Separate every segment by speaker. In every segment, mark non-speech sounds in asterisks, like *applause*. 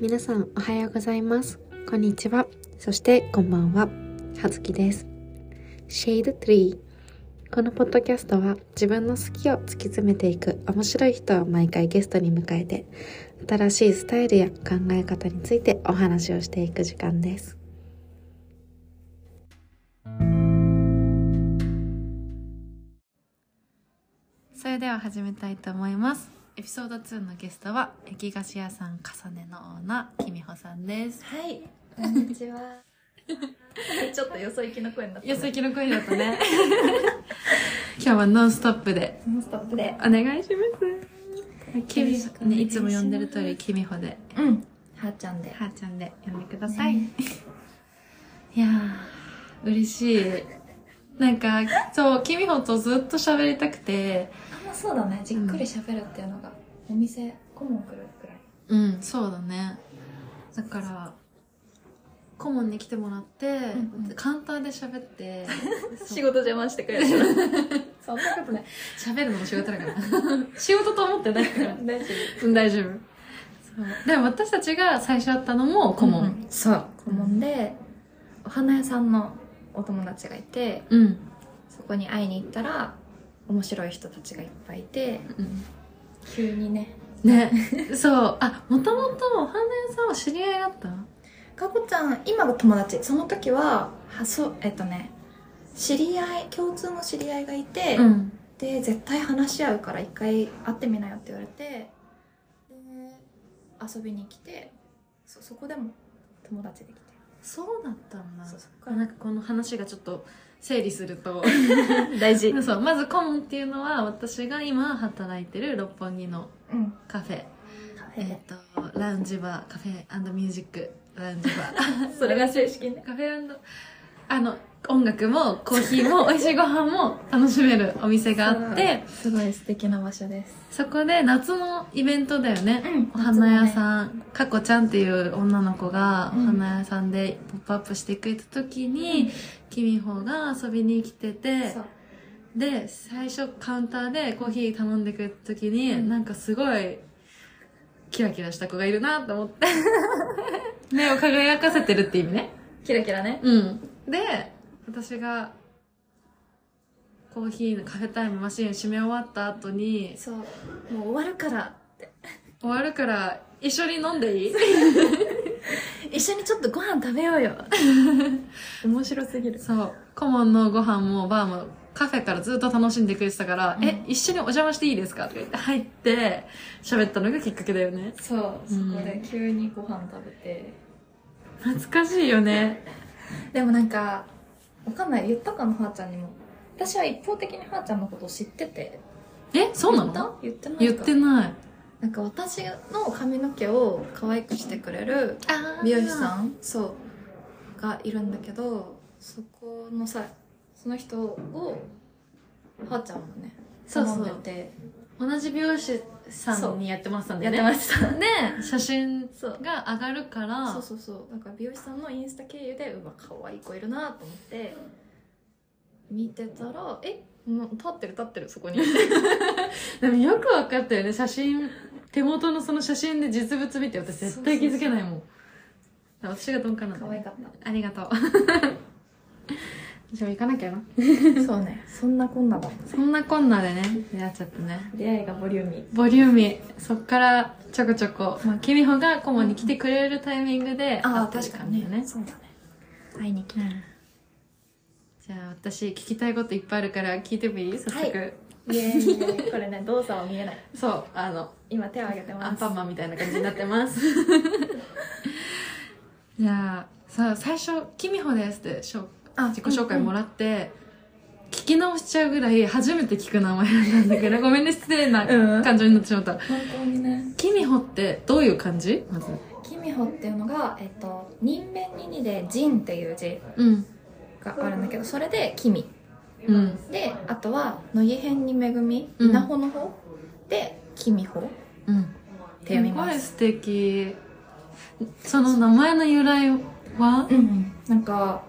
Speaker 1: 皆さんおはようございます。こんにちは。そしてこんばんは。はずきです。Shade Tree このポッドキャストは自分の好きを突き詰めていく面白い人を毎回ゲストに迎えて新しいスタイルや考え方についてお話をしていく時間です。それでは始めたいと思います。エピソード2のゲストは焼き菓子屋さん重ねのオーナーきみほさんです。
Speaker 2: はい、こんにちは。*laughs* ちょっとよそ行きの声になった、
Speaker 1: よそ行きの声だったね。*laughs* 今日はノンストップで。
Speaker 2: ノンストップで。
Speaker 1: お願いします。きみねいつも呼んでる通りきみほで。
Speaker 2: うん。はーちゃんで。
Speaker 1: はーちゃんで呼んでください、
Speaker 2: ね。
Speaker 1: いやー嬉しい。なんかそうきみほとずっと喋りたくて
Speaker 2: まそうだね。じっくり喋るっていうのが、お店、顧問来るくらい。
Speaker 1: うんそうだね。だから顧問に来てもらって、
Speaker 2: うんうん。
Speaker 1: カウンターで喋って *laughs*
Speaker 2: 仕事邪魔してくれる。*laughs* そんなことない。
Speaker 1: 喋るのも仕事だから。*laughs* 仕事と思ってないから。
Speaker 2: 大丈
Speaker 1: うん大丈夫。でも私たちが最初会ったのも顧問、
Speaker 2: そう。顧問で、お花屋さんのお友達がいて、
Speaker 1: うん、
Speaker 2: そこに会いに行ったら、面白い人たちがいっぱいいて、
Speaker 1: うん、
Speaker 2: 急にね。
Speaker 1: ね。そう。あもともとお花屋さんは知り合いだった？
Speaker 2: かこちゃん、今が友達。その時は、は、そう、えっとね、知り合い、共通の知り合いがいて、
Speaker 1: ん。
Speaker 2: で絶対話し合うから一回会ってみなよって言われてで遊びに来てそそこでも友達できて。
Speaker 1: そうだったんだ。
Speaker 2: そうそ
Speaker 1: なんかこの話がちょっと整理すると。*laughs*
Speaker 2: 大事。
Speaker 1: そうまず顧問っていうのは私が今働いてる六本木の
Speaker 2: うん。
Speaker 1: カフェ。
Speaker 2: カフェ。
Speaker 1: えっ、とラウンジバーカフェミュージックラウンジバー。*laughs*
Speaker 2: それが正式ね。
Speaker 1: カフェあの音楽もコーヒーも美味しいご飯も楽しめるお店があって
Speaker 2: すごい素敵な場所です。
Speaker 1: そこで夏のイベントだよね、
Speaker 2: うん
Speaker 1: お花屋
Speaker 2: ん
Speaker 1: さん、かこちゃんっていう女の子がお
Speaker 2: うん。
Speaker 1: 花屋さんでポップアップしてくれた時に、きみほが遊びに来ててで最初カウンターでコーヒー頼んでくれた時に、
Speaker 2: うん。
Speaker 1: なんかすごいキラキラした子がいるなと思って。*laughs* 目を輝かせてるって意味ね。
Speaker 2: キラキラね。
Speaker 1: うん。で私がコーヒーのカフェタイムマシン閉め終わった後に
Speaker 2: そう。もう終わるから
Speaker 1: 終わるから一緒に飲んでいい？*laughs*
Speaker 2: 一緒にちょっとご飯食べようよ。*laughs* 面白すぎる。
Speaker 1: そう。顧問のご飯もバーもカフェからずっと楽しんでくれてたから「
Speaker 2: うん。
Speaker 1: え一緒にお邪魔していいですか?」とか言って入って喋ったのがきっかけだよね。
Speaker 2: そう。そ
Speaker 1: うん。
Speaker 2: こで急にご飯食べて、
Speaker 1: 懐かしいよね。*laughs*
Speaker 2: でもなんかわかんない。言ったかなはーちゃんにも。私は一方的にはーちゃんのことを知ってて。
Speaker 1: えそうなの？
Speaker 2: 言ってないか。
Speaker 1: 言ってない。
Speaker 2: なんか私の髪の毛を可愛くしてくれる
Speaker 1: あ
Speaker 2: 美容師さんそうがいるんだけどそこのさその人をはーちゃんもね
Speaker 1: そうそう。
Speaker 2: でて。
Speaker 1: 同じ美容師さんにやってましたんだ
Speaker 2: や
Speaker 1: よね。
Speaker 2: ってました。
Speaker 1: で写真が上がるから。
Speaker 2: そうそうそう。だから美容師さんのインスタ経由でうわ可愛い子いるなと思って見てたらえ？もう立ってる立ってるそこに。*laughs*
Speaker 1: でもよく分かったよね。写真手元のその写真で実物見て私絶対気づけないもん。私が鈍感なんだ
Speaker 2: 可愛かった。
Speaker 1: ありがとうじゃあ行かなきゃな。*laughs*
Speaker 2: そうね。そんなこんなだ
Speaker 1: そんなこんなでね出会っちゃったね。
Speaker 2: 出会いがボリューミー。
Speaker 1: ボリューミー。そっからちょこちょこ、まあ、キミホが顧問に来てくれるタイミングで
Speaker 2: ああ
Speaker 1: 会ってる
Speaker 2: 確かにね。そうだね。会いに来た
Speaker 1: うん。じゃあ私聞きたいこといっぱいあるから聞いてもいい？早速、
Speaker 2: はいイエこれね動作は見えない。
Speaker 1: そうあの
Speaker 2: 今手を挙げて
Speaker 1: ア
Speaker 2: ます。
Speaker 1: ンパンマンみたいな感じになってます。*laughs* じゃあさ最初「キミホです」ってしょ
Speaker 2: あ
Speaker 1: 自己紹介もらって、聞き直しちゃうぐらい初めて聞く名前なんだけど *laughs* ごめんね失礼な
Speaker 2: うん。
Speaker 1: 感情になってしまった、
Speaker 2: 本当にね。
Speaker 1: キミホってどういう感じ？まず。
Speaker 2: キミホっていうのがえっと人弁ににでジンっていう字
Speaker 1: うん。
Speaker 2: があるんだけどそれでキミ
Speaker 1: うん。
Speaker 2: であとは「のいへんにめぐみ」
Speaker 1: うん。
Speaker 2: 稲穂の方？で「きみほ」っ
Speaker 1: うん。
Speaker 2: て読みます。
Speaker 1: すごい素敵。その名前の由来は？
Speaker 2: うん。なんか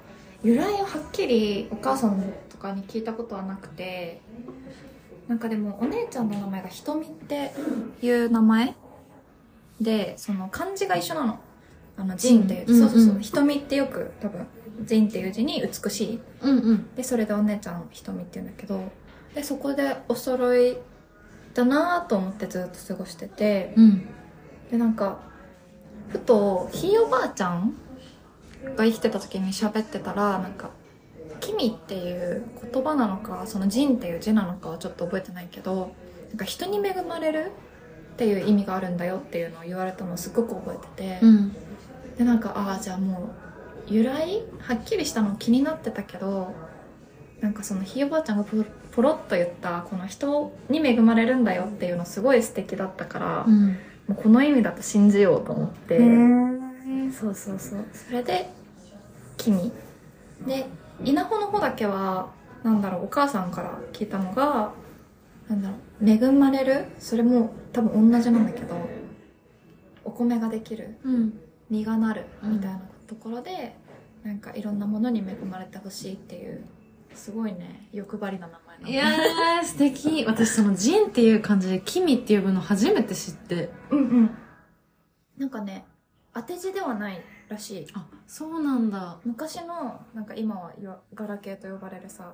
Speaker 2: 由来をはっきりお母さんとかに聞いたことはなくてなんかでもお姉ちゃんの名前がひとみっていう名前でその漢字が一緒なの。あの仁っていう、
Speaker 1: うん
Speaker 2: そうそうそう、
Speaker 1: う。ん
Speaker 2: 瞳ってよく多分仁っていう字に美しい。
Speaker 1: うんうん。
Speaker 2: でそれでお姉ちゃん瞳って言うんだけどでそこでお揃いだなと思ってずっと過ごしてて
Speaker 1: うん。
Speaker 2: でなんかふとひいおばあちゃんが生きてた時に喋ってたらなんか「君」っていう言葉なのかその「仁」っていう字なのかはちょっと覚えてないけどなんか人に恵まれるっていう意味があるんだよっていうのを言われたのをすごく覚えてて、
Speaker 1: うん。
Speaker 2: でなんかああじゃあもう由来はっきりしたの気になってたけどなんかそのひいおばあちゃんがポロポロッと言ったこの人に恵まれるんだよっていうのすごい素敵だったから、
Speaker 1: うん。
Speaker 2: もうこの意味だと信じようと思って、そうそうそう。それで「君」で稲穂の方だけはなんだろうお母さんから聞いたのがなんだろう恵まれる？それも多分同じなんだけどお米ができる？
Speaker 1: うん。
Speaker 2: 実がなる？みたいなところで、なんかいろんなものに恵まれてほしいっていうすごいね欲張りな名前なの。
Speaker 1: いやー素敵。私その「ジン」っていう漢字で「君」って呼ぶの初めて知って。
Speaker 2: うんうん。なんかね当て字ではないらしい。
Speaker 1: あそうなんだ。
Speaker 2: 昔のなんか今はガラケーと呼ばれるさ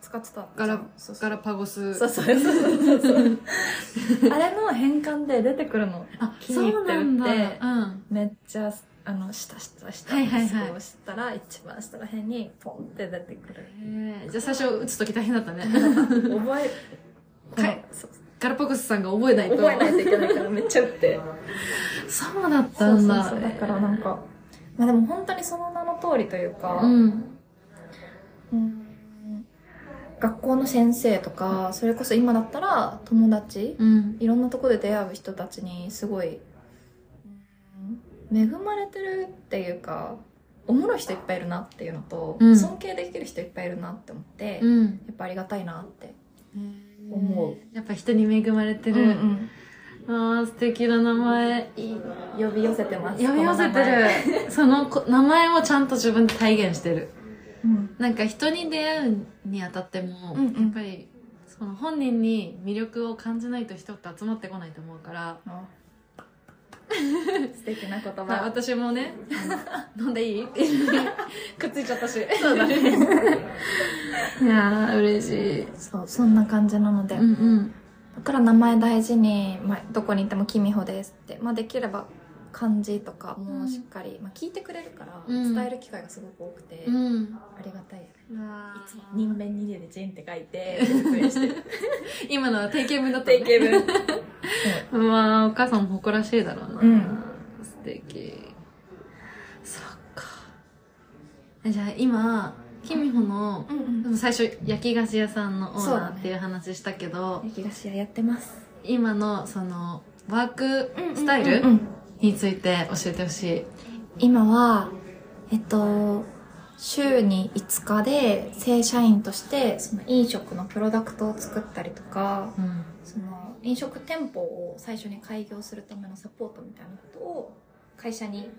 Speaker 2: 使ってた。
Speaker 1: ガラ
Speaker 2: そう
Speaker 1: ガラパゴス。
Speaker 2: そうそうそうそうそうあれの変換で出てくるの
Speaker 1: あ
Speaker 2: キ
Speaker 1: そうなんだうん
Speaker 2: めっちゃあの下下下
Speaker 1: はいはいはい
Speaker 2: そうしたら一番下らへんにポンって出てくる
Speaker 1: じゃあ最初打つ時大変だったね
Speaker 2: 覚え
Speaker 1: はいガラパゴスさんが覚えないと
Speaker 2: 覚えないといけないからめっちゃ打って
Speaker 1: そうだった
Speaker 2: そう。んそう
Speaker 1: だ
Speaker 2: そうだからなんかまあでも本当にその名の通りというか、
Speaker 1: うん。
Speaker 2: うん学校の先生とかそれこそ今だったら友達
Speaker 1: うん。
Speaker 2: いろんなところで出会う人たちにすごい、うん恵まれてるっていうかおもろい人いっぱいいるなっていうのと、
Speaker 1: うん。
Speaker 2: 尊敬できる人いっぱいいるなって思って、や
Speaker 1: うん。
Speaker 2: っぱありがたいなって思う
Speaker 1: やっぱ人に恵まれて
Speaker 2: う
Speaker 1: る、
Speaker 2: ん
Speaker 1: ああ素敵な名前。いい
Speaker 2: 呼び寄せてます。
Speaker 1: 呼び寄せてる。そのこ名前をちゃんと自分で体現してる。
Speaker 2: うん。
Speaker 1: なんか人に出会うにあたっても、
Speaker 2: うんうん。
Speaker 1: やっぱりその本人に魅力を感じないと人って集まってこないと思うから、
Speaker 2: あ素敵な言葉、
Speaker 1: ま *laughs* あ私もね「飲んでいい?」くっついちゃったし。
Speaker 2: そうだね。*laughs*
Speaker 1: いやー嬉しい。
Speaker 2: そうそんな感じなので、
Speaker 1: うんうん
Speaker 2: だから名前大事に、まあ、どこに行っても「きみほです」って、まあ、できれば漢字とかもしっかり、まあ、聞いてくれるから
Speaker 1: うん。
Speaker 2: 伝える機会がすごく多くて、
Speaker 1: うん。
Speaker 2: ありがたいよね
Speaker 1: うわー。
Speaker 2: いつも人面に入れる「ジン」って書いて *laughs*
Speaker 1: 今のは定型文だったね。
Speaker 2: 定型文。*laughs*
Speaker 1: うわーお母さんも誇らしいだろうな、
Speaker 2: うん。
Speaker 1: 素敵。そっか。えじゃあ今キミホの
Speaker 2: うんうん。
Speaker 1: 最初焼き菓子屋さんのオーナーっていう話したけど、
Speaker 2: 焼き菓子屋やってます。
Speaker 1: 今のそのワークスタイルについて教えてほしい、
Speaker 2: 今はえっと週に5日で正社員としてその飲食のプロダクトを作ったりとか
Speaker 1: うん。
Speaker 2: その飲食店舗を最初に開業するためのサポートみたいなことを会社に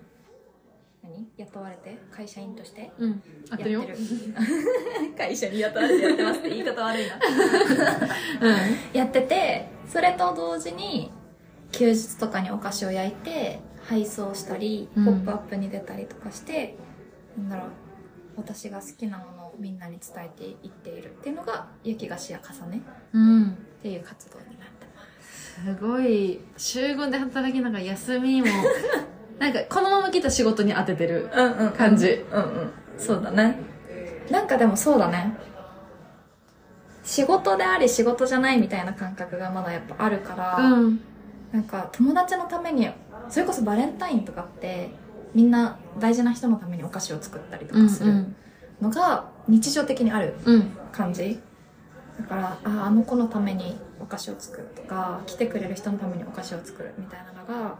Speaker 2: 何？雇われて？会社員として？
Speaker 1: うん、合ってるよ。
Speaker 2: やってる。*laughs* 会社に雇われてやってますって言い方悪いな。*laughs* やっててそれと同時に休日とかにお菓子を焼いて配送したり、
Speaker 1: うん。
Speaker 2: ポップアップに出たりとかしてなんだろう私が好きなものをみんなに伝えていっている。っていうのが焼き菓子や重ね。
Speaker 1: うん、
Speaker 2: っていう活動になってます。
Speaker 1: すごい。週5で働きながら休みもなんかこのまま来た仕事に当ててる
Speaker 2: うんうん
Speaker 1: 感じ
Speaker 2: うんうんそうだね。なんかでもそうだね。仕事であり仕事じゃないみたいな感覚がまだやっぱあるから、
Speaker 1: うん。
Speaker 2: なんか友達のためにそれこそバレンタインとかってみんな大事な人のためにお菓子を作ったりと
Speaker 1: うん
Speaker 2: かするのが日常的にある
Speaker 1: うん。
Speaker 2: 感じ。だからああの子のためにお菓子を作るとか来てくれる人のためにお菓子を作るみたいなのが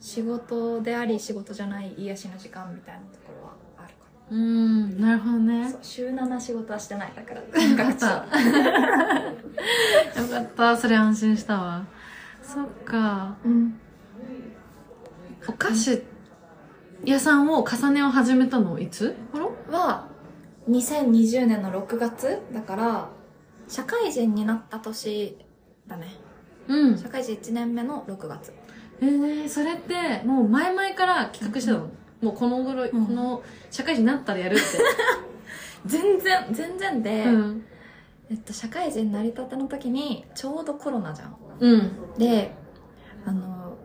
Speaker 2: 仕事であり仕事じゃない癒しの時間みたいなところはあるか
Speaker 1: うんなるほど
Speaker 2: な、
Speaker 1: ね
Speaker 2: 週7仕事はしてないだから。
Speaker 1: よ
Speaker 2: 感
Speaker 1: かった。*laughs* よかった。それ安心したわ。そっか。
Speaker 2: うん。
Speaker 1: お菓子屋さんを重ねを始めたのいつ？頃
Speaker 2: は2020年の6月だから社会人になった年だね。
Speaker 1: うん。
Speaker 2: 社会人1年目の6月
Speaker 1: えー、それってもう前々から企画してたの、もうこの頃、
Speaker 2: うん。
Speaker 1: この社会人になったらやるって、*laughs*
Speaker 2: 全然全然で、
Speaker 1: うん。
Speaker 2: えっと、社会人成り立ての時にちょうどコロナじゃん。
Speaker 1: うん。
Speaker 2: であの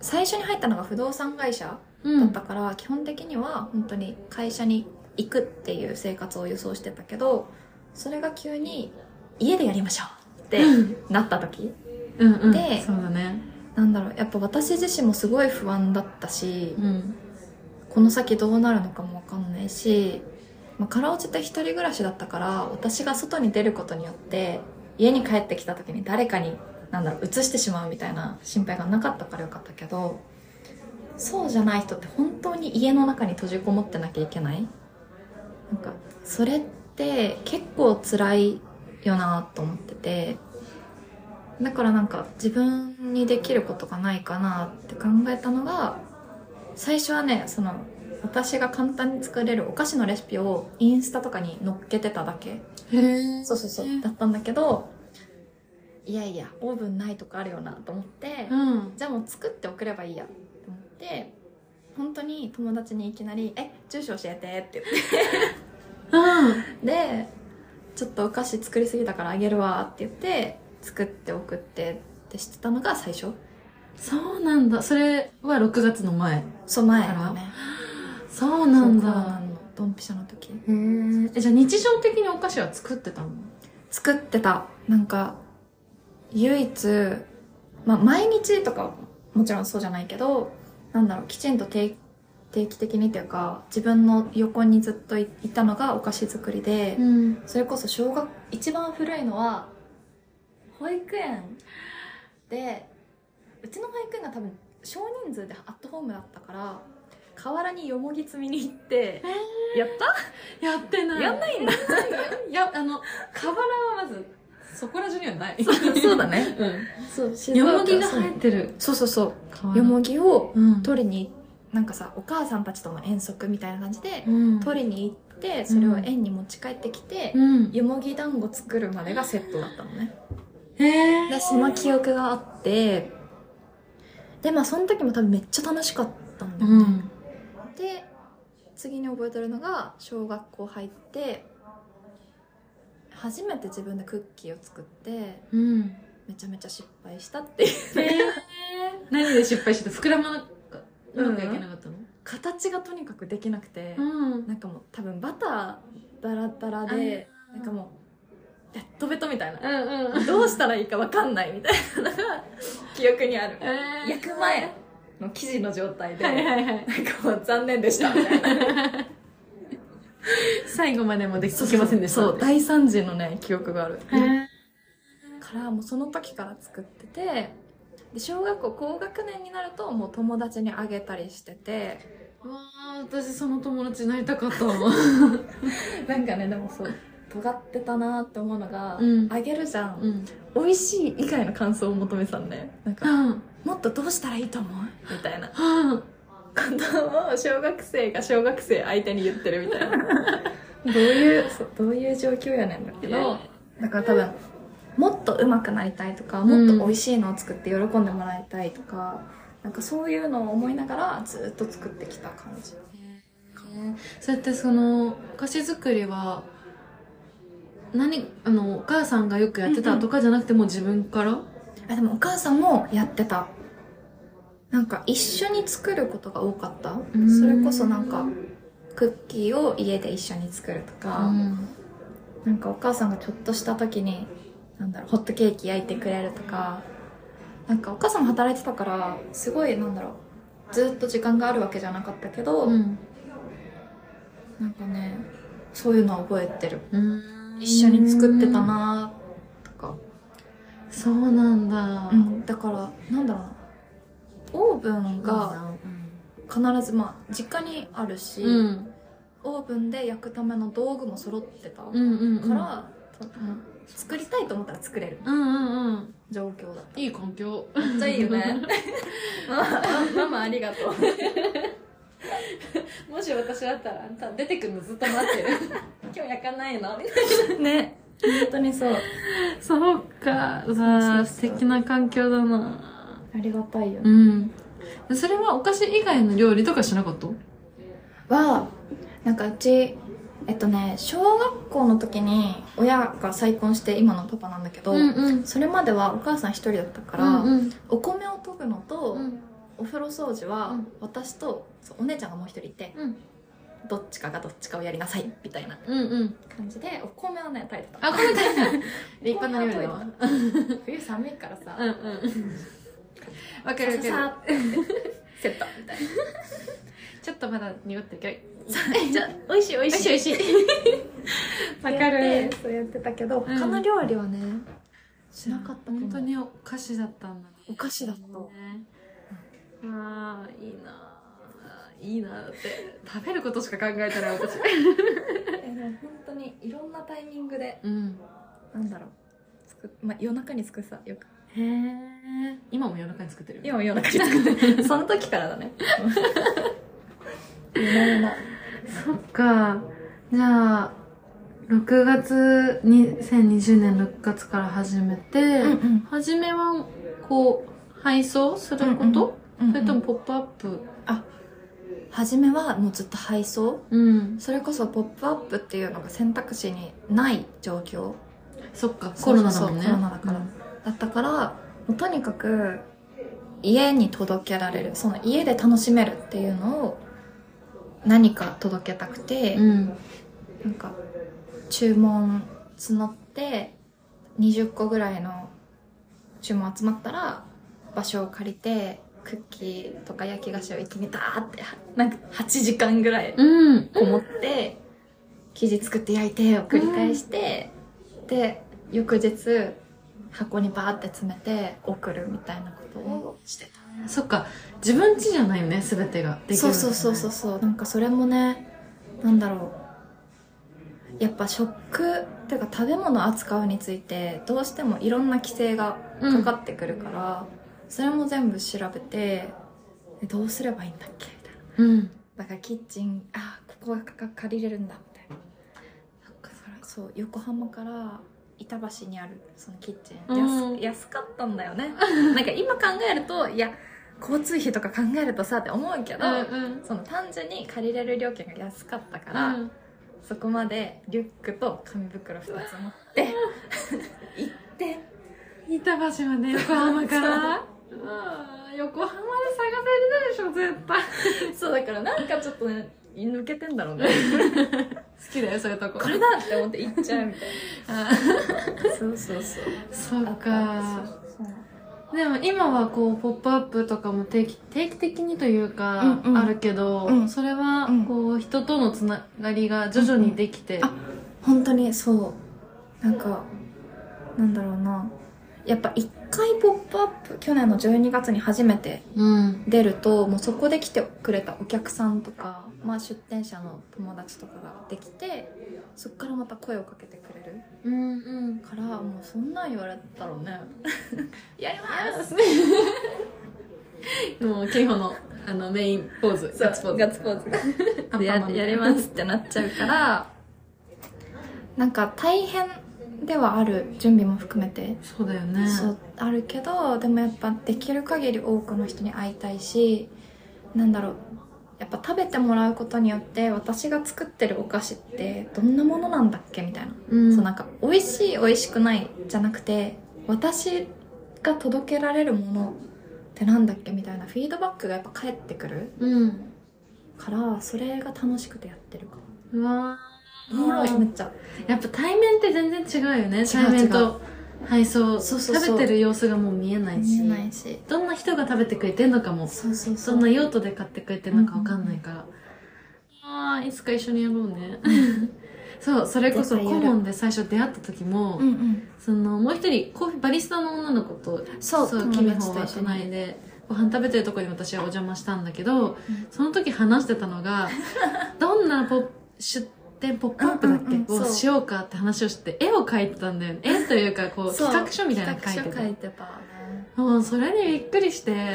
Speaker 2: 最初に入ったのが不動産会社
Speaker 1: う
Speaker 2: だったから、基本的には本当に会社に行くっていう生活を予想してたけどそれが急に家でやりましょうってなった時。
Speaker 1: うんうん。
Speaker 2: で
Speaker 1: そうだね
Speaker 2: なんだろうやっぱ私自身もすごい不安だったし
Speaker 1: うん。
Speaker 2: この先どうなるのかもわかんないし、まあ、カラオケって一人暮らしだったから私が外に出ることによって家に帰ってきた時に誰かになんだろう移してしまうみたいな心配がなかったからよかったけどそうじゃない人って本当に家の中に閉じこもってなきゃいけない。なんかそれって結構辛いよなと思っててだからなんか自分にできることがないかなって考えたのが最初はねその私が簡単に作れるお菓子のレシピをインスタとかに載っけてただけ。そうそうそうだったんだけどいやいやオーブンないとかあるよなと思って、
Speaker 1: うん。
Speaker 2: じゃあもう作って送ればいいやと思って本当に友達にいきなり「え住所教えて」って言
Speaker 1: うん。
Speaker 2: ってで「ちょっとお菓子作りすぎたからあげるわ」って言って作って送ってってしてたのが最初？
Speaker 1: そうなんだ。それは6月の前
Speaker 2: そう前だね。
Speaker 1: そうなんだ。
Speaker 2: のドンピシャの時。
Speaker 1: へええじゃあ日常的にお菓子は作ってたの？
Speaker 2: 作ってた。なんか唯一、まあ、毎日とかはもちろんそうじゃないけどなんだろうきちんと定定期的にっていうか自分の横にずっといいたのがお菓子作りで、
Speaker 1: ん。
Speaker 2: それこそ小学一番古いのは保育園でうちの保育園が多分少人数でアットホームだったから河原によもぎ積みに行ってやった？
Speaker 1: やってない。
Speaker 2: やんないんだ。
Speaker 1: い *laughs* やあの河原はまずそこら中にはない。
Speaker 2: そうだね。*laughs*
Speaker 1: うん。
Speaker 2: そう
Speaker 1: よもぎが生えてる。
Speaker 2: そうそうそう。
Speaker 1: 河
Speaker 2: よもぎを
Speaker 1: うん。
Speaker 2: 取りになんかさお母さんたちとの遠足みたいな感じで
Speaker 1: うん。
Speaker 2: 取りに行ってそれを園に持ち帰ってきて、
Speaker 1: うん。
Speaker 2: よもぎ団子作るまでがセットだったのね。
Speaker 1: へえ
Speaker 2: でその記憶があってでまあその時も多分めっちゃ楽しかったんだよね、
Speaker 1: うん。
Speaker 2: で次に覚えてるのが小学校入って初めて自分でクッキーを作って
Speaker 1: うん。
Speaker 2: めちゃめちゃ失敗したっていう。
Speaker 1: へえ何で失敗して膨らまなかうまくいけなかったの？
Speaker 2: 形がとにかくできなくて、
Speaker 1: うん。
Speaker 2: なんかもう多分バターダラダラでなんかもうベットベトみたいな。
Speaker 1: うんうん。
Speaker 2: どうしたらいいか分かんないみたいなのが記憶にある。
Speaker 1: えー。
Speaker 2: 焼く前の生地の状態で、
Speaker 1: はいはいはい。
Speaker 2: なんかもう残念でした。みたいな
Speaker 1: 最後までもできませんでした。
Speaker 2: そう大惨事のね記憶がある。からもうその時から作っててで小学校高学年になるともう友達にあげたりしてて。
Speaker 1: うわー私その友達になりたかったわ *laughs*
Speaker 2: なんかねでもそう尖ってたなって思うのが、
Speaker 1: うん。
Speaker 2: あげるじゃん、
Speaker 1: うん。
Speaker 2: 美味しい以外の感想を求めてたんだよ。なんか
Speaker 1: うん。
Speaker 2: もっとどうしたらいいと思う？みたいな。
Speaker 1: は
Speaker 2: ことを小学生が小学生相手に言ってるみたいな。*laughs* どういうどういう状況やねんだけどだから多分もっと上手くなりたいとかもっと美味しいのを作って喜んでもらいたいとか、なんかそういうのを思いながらずっと作ってきた感じ。
Speaker 1: そうやってそのお菓子作りは何あのお母さんがよくやってたとかじゃなくてもう自分から？
Speaker 2: あでもお母さんもやってた。なんか一緒に作ることが多かった。
Speaker 1: ん。
Speaker 2: それこそなんかクッキーを家で一緒に作るとか、なんかお母さんがちょっとした時になんだろうホットケーキ焼いてくれるとか。なんかお母さんも働いてたからすごいなんだろうずっと時間があるわけじゃなかったけど、
Speaker 1: うん。
Speaker 2: なんかねそういうのは覚えてる。
Speaker 1: うん
Speaker 2: 一緒に作ってたなとか、
Speaker 1: そうなんだ。
Speaker 2: うん、だからなんだろうな。オーブンが必ずまあ実家にあるし、
Speaker 1: うん。
Speaker 2: オーブンで焼くための道具も揃ってた、
Speaker 1: うんうんうん。
Speaker 2: から、と作りたいと思ったら作れる。
Speaker 1: うんうんうん。
Speaker 2: 状況だ
Speaker 1: いい環境。
Speaker 2: めっちゃいいよね。*laughs* ママありがとう
Speaker 1: もし私だったらあんた出てくるのずっと待ってる。今日焼かないの？みたい
Speaker 2: ね。本当にそう。
Speaker 1: なそうか。うわ
Speaker 2: そうそう。
Speaker 1: ー素敵な環境だな。
Speaker 2: ありがたいよ。
Speaker 1: う
Speaker 2: ね
Speaker 1: ん。それはお菓子以外の料理とかしなかった？
Speaker 2: はなんかうちえっとね小学校の時に親が再婚して今のパパなんだけど、
Speaker 1: うん
Speaker 2: それまではお母さん一人だったから、
Speaker 1: うん。
Speaker 2: お米を研ぐのと、
Speaker 1: うん
Speaker 2: お風呂掃除は
Speaker 1: うん。
Speaker 2: 私とお姉ちゃんがもう一人いて
Speaker 1: うん。
Speaker 2: どっちかがどっちかをやりなさいみたいな
Speaker 1: うんうん。
Speaker 2: 感じでお米をね炊いてた。
Speaker 1: あ、これ大変立派な料理。*laughs*
Speaker 2: 冬寒いからさ、
Speaker 1: うんうん。わかるわかる。*laughs*
Speaker 2: セット。みたい
Speaker 1: ちょっとまだ濁ってるけ
Speaker 2: な *laughs* じゃあ美味しい美
Speaker 1: ど。
Speaker 2: 味しい
Speaker 1: 美味しい。かる。
Speaker 2: そうやってたけど、
Speaker 1: うん。
Speaker 2: 他の料理はねしなかった
Speaker 1: 本当にお菓子だったんだね。
Speaker 2: お菓子だった。
Speaker 1: ね。ああ、いいなあいいなあって。食べることしか考えてない私。*laughs*
Speaker 2: えでも本当にいろんなタイミングで
Speaker 1: うん。
Speaker 2: なんだろう。作っ、まあ、夜中に作るさよく。
Speaker 1: へえ。今も夜中に作ってる
Speaker 2: 今も夜中に作ってる。*laughs* その時からだね。*laughs* 夜な夜な
Speaker 1: そっか。じゃあ、6月、2020年6月から始めて、
Speaker 2: うん
Speaker 1: 初めは、こう、配送すること、
Speaker 2: うん
Speaker 1: それともポップアップ？
Speaker 2: 初めはもうずっと配送？
Speaker 1: うん。
Speaker 2: それこそ「ポップアップっていうのが選択肢にない状況？
Speaker 1: そっか、コロナだもんね。
Speaker 2: コロナだから。だったからもうとにかく家に届けられる。その家で楽しめるっていうのを何か届けたくて、
Speaker 1: うん。
Speaker 2: なんか注文募って20個ぐらいの注文集まったら場所を借りてクッキーとか焼き菓子を一気にダーってなんか8時間ぐらい
Speaker 1: うん。
Speaker 2: こもって生地作って焼いてを繰り返して、で翌日箱にバーって詰めて送るみたいなことをしてた、
Speaker 1: そっか、自分家じゃないよね、すべてが。できる
Speaker 2: そうそうそうそうそう。なんかそれもねなんだろう。やっぱ食っていうか食べ物扱うについてどうしてもいろんな規制がかかってくるから、それも全部調べてえどうすればいいんだっけ？みたいな
Speaker 1: うん。
Speaker 2: だからキッチンあここがか借りれるんだみたいな。
Speaker 1: そ
Speaker 2: う横浜から板橋にあるそのキッチン、
Speaker 1: うん。
Speaker 2: 安安かったんだよね。*laughs* なんか今考えるといや交通費とか考えるとさって思うけど、
Speaker 1: うん
Speaker 2: その単純に借りれる料金が安かったから、
Speaker 1: うん。
Speaker 2: そこまでリュックと紙袋2つ持って *laughs* 行って。
Speaker 1: 板橋まで横浜から？*laughs* あー横浜で探せるでしょ、絶対。*laughs*
Speaker 2: そうだからなんかちょっとね抜けてんだろうね。*laughs*
Speaker 1: 好きだよ、そういうとこ。
Speaker 2: これだって思って行っちゃうみたい
Speaker 1: あ
Speaker 2: な。*laughs* そうそうそう。
Speaker 1: そっ
Speaker 2: あ
Speaker 1: か。でも今はこう、ポップアップとかも定期定期的にというか、
Speaker 2: うんうん。
Speaker 1: あるけど、
Speaker 2: うん。
Speaker 1: それは
Speaker 2: うん。
Speaker 1: こう、人とのつながりが徐々にできて、
Speaker 2: あ本当にそう。なんかなんだろうな。やっぱ一回「ポップアップ去年の12月に初めて
Speaker 1: うん。
Speaker 2: 出るともうそこで来てくれたお客さんとか、まあ、出店者の友達とかができてそっからまた声をかけてくれる
Speaker 1: うんうん。
Speaker 2: からもうそんなん言われたらね *laughs* やります *laughs*
Speaker 1: もう、ケイホの、あの、メインポーズ、ガッツポーズ。
Speaker 2: ガッツポーズが
Speaker 1: アンパンマン
Speaker 2: ややりますってなっちゃうからなんか大変ではある準備も含めて
Speaker 1: そうだよね。
Speaker 2: そうあるけどでもやっぱできる限り多くの人に会いたいしなんだろうやっぱ食べてもらうことによって私が作ってるお菓子ってどんなものなんだっけみたいな、
Speaker 1: うん。
Speaker 2: そうなんか美味しい美味しくないじゃなくて私が届けられるものってなんだっけみたいなフィードバックがやっぱ返ってくる
Speaker 1: うん。
Speaker 2: からそれが楽しくてやってるか
Speaker 1: うわ
Speaker 2: おもろいめっちゃ
Speaker 1: やっぱ対面って全然違うよね。
Speaker 2: う
Speaker 1: 対面と配送。
Speaker 2: そうそう
Speaker 1: 食べてる様子がもう見えないし。
Speaker 2: 見えないし
Speaker 1: どんな人が食べてくれてんのかも。
Speaker 2: そうそうそう
Speaker 1: どんな用途で買ってくれてるのかわかんないから。ああ、いつか一緒にやろうね。そう、それこそ顧問で最初出会った時も、
Speaker 2: うんうん
Speaker 1: その、もう一人、コーヒーバリスタの女の子と、
Speaker 2: そう
Speaker 1: そう、
Speaker 2: 友
Speaker 1: キミホが
Speaker 2: 達と一緒に
Speaker 1: 隣で、ご飯食べてるとこに私はお邪魔したんだけど、
Speaker 2: うん
Speaker 1: その時話してたのが、*laughs* どんなポッ出店ポップアップだっけ、
Speaker 2: うんうんうん
Speaker 1: をしようかって話をして、絵を描いてたんだよね。*laughs* 絵というか、こう、企画書みたいなの描いてた
Speaker 2: 書。いてたね。
Speaker 1: もうそれにびっくりして、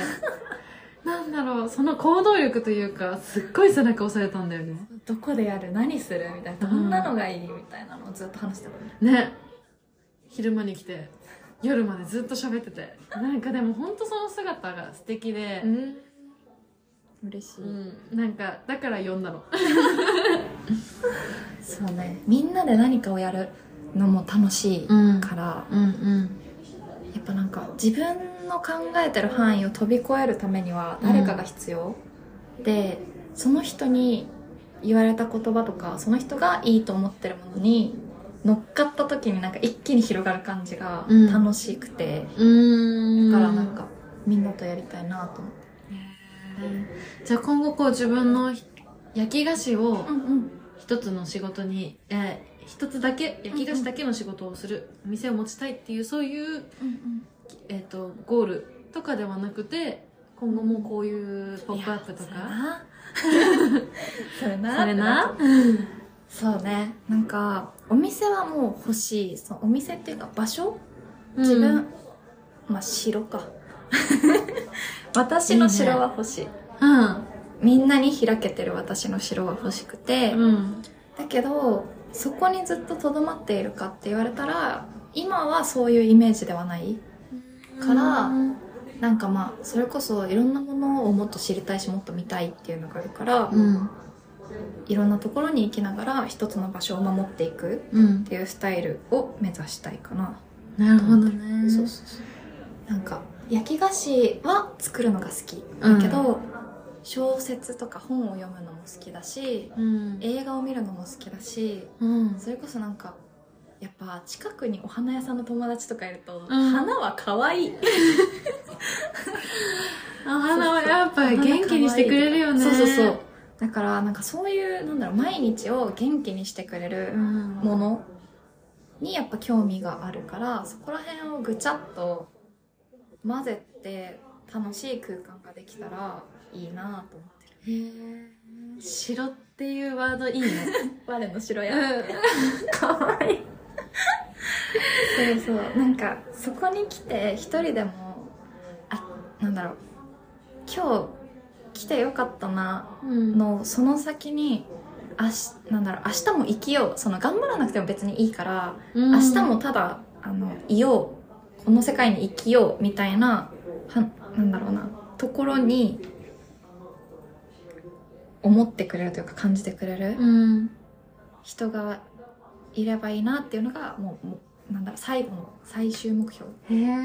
Speaker 1: *laughs* なんだろう、その行動力というか、すっごい背中押されたんだよね。
Speaker 2: どこでやる？何する？みたいな。どんなのがいい？みたいなのをずっと話してたね。
Speaker 1: ね。昼間に来て、夜までずっと喋ってて。なんかでも本当その姿が素敵で、
Speaker 2: うん嬉しい、
Speaker 1: うん、なんかだから呼んだの。*laughs*
Speaker 2: そうね。みんなで何かをやるのも楽しい
Speaker 1: うん
Speaker 2: から、
Speaker 1: うん。うん
Speaker 2: やっぱなんか自分の考えてる範囲を飛び越えるためには誰かが必要、でその人に言われた言葉とかその人がいいと思ってるものに乗っかった時になんか一気に広がる感じが
Speaker 1: うん。
Speaker 2: 楽しくて、
Speaker 1: うん。
Speaker 2: だからなんかみんなとやりたいなと思って。
Speaker 1: じゃあ今後こう自分の焼き菓子を
Speaker 2: うんうん。
Speaker 1: 一つの仕事に、えー一つだけ焼き菓子だけの仕事をする、店を持ちたいっていうそういう、
Speaker 2: うん
Speaker 1: えー、とゴールとかではなくて今後もこういうポップアップとか。
Speaker 2: それな。
Speaker 1: それな。
Speaker 2: そうね。なんかお店はもう欲しい。そうお店っていうか場所？自分、まあ城か *laughs* 私の城は欲しい。
Speaker 1: うん。
Speaker 2: みんなに開けてる私の城は欲しくて、
Speaker 1: うん。
Speaker 2: だけどそこにずっととどまっているかって言われたら今はそういうイメージではない。から
Speaker 1: うん。
Speaker 2: なんかまあそれこそいろんなものをもっと知りたいしもっと見たいっていうのがあるから、
Speaker 1: うん。
Speaker 2: いろんなところに行きながら一つの場所を守っていく
Speaker 1: うん
Speaker 2: っていうスタイルを目指したいかな、
Speaker 1: なるほどね。
Speaker 2: そうそうそう。なんか焼き菓子は作るのが好き。だけど、小説とか本を読むのも好きだし
Speaker 1: うん。
Speaker 2: 映画を見るのも好きだし
Speaker 1: うん。
Speaker 2: それこそなんかやっぱ近くにお花屋さんの友達とかいると、
Speaker 1: ん。
Speaker 2: 花は可愛い。*laughs*
Speaker 1: お花はやっぱり元気にしてくれるよね。
Speaker 2: そうそうそう。だからなんかそういうなんだろう毎日を元気にしてくれる
Speaker 1: うん。
Speaker 2: ものにやっぱ興味があるからそこら辺をぐちゃっと混ぜて楽しい空間ができたらいいなと思ってる。
Speaker 1: へえ城っていうワードいいね。*laughs*
Speaker 2: 我の城
Speaker 1: う
Speaker 2: や
Speaker 1: ん。かわいい。
Speaker 2: そうそう。なんかそこに来て一人でもあなんだろう。今日来てよかったな
Speaker 1: うん。
Speaker 2: のその先に明日なんだろう。明日も生きよう。その頑張らなくても別にいいから、
Speaker 1: 明
Speaker 2: 明日もただあのいようこの世界に生きようみたいなはなんだろうなところに思ってくれるというか感じてくれる
Speaker 1: うん
Speaker 2: 人がいればいいなっていうのがもうもうなんだろう最後の最終目標。
Speaker 1: へえ。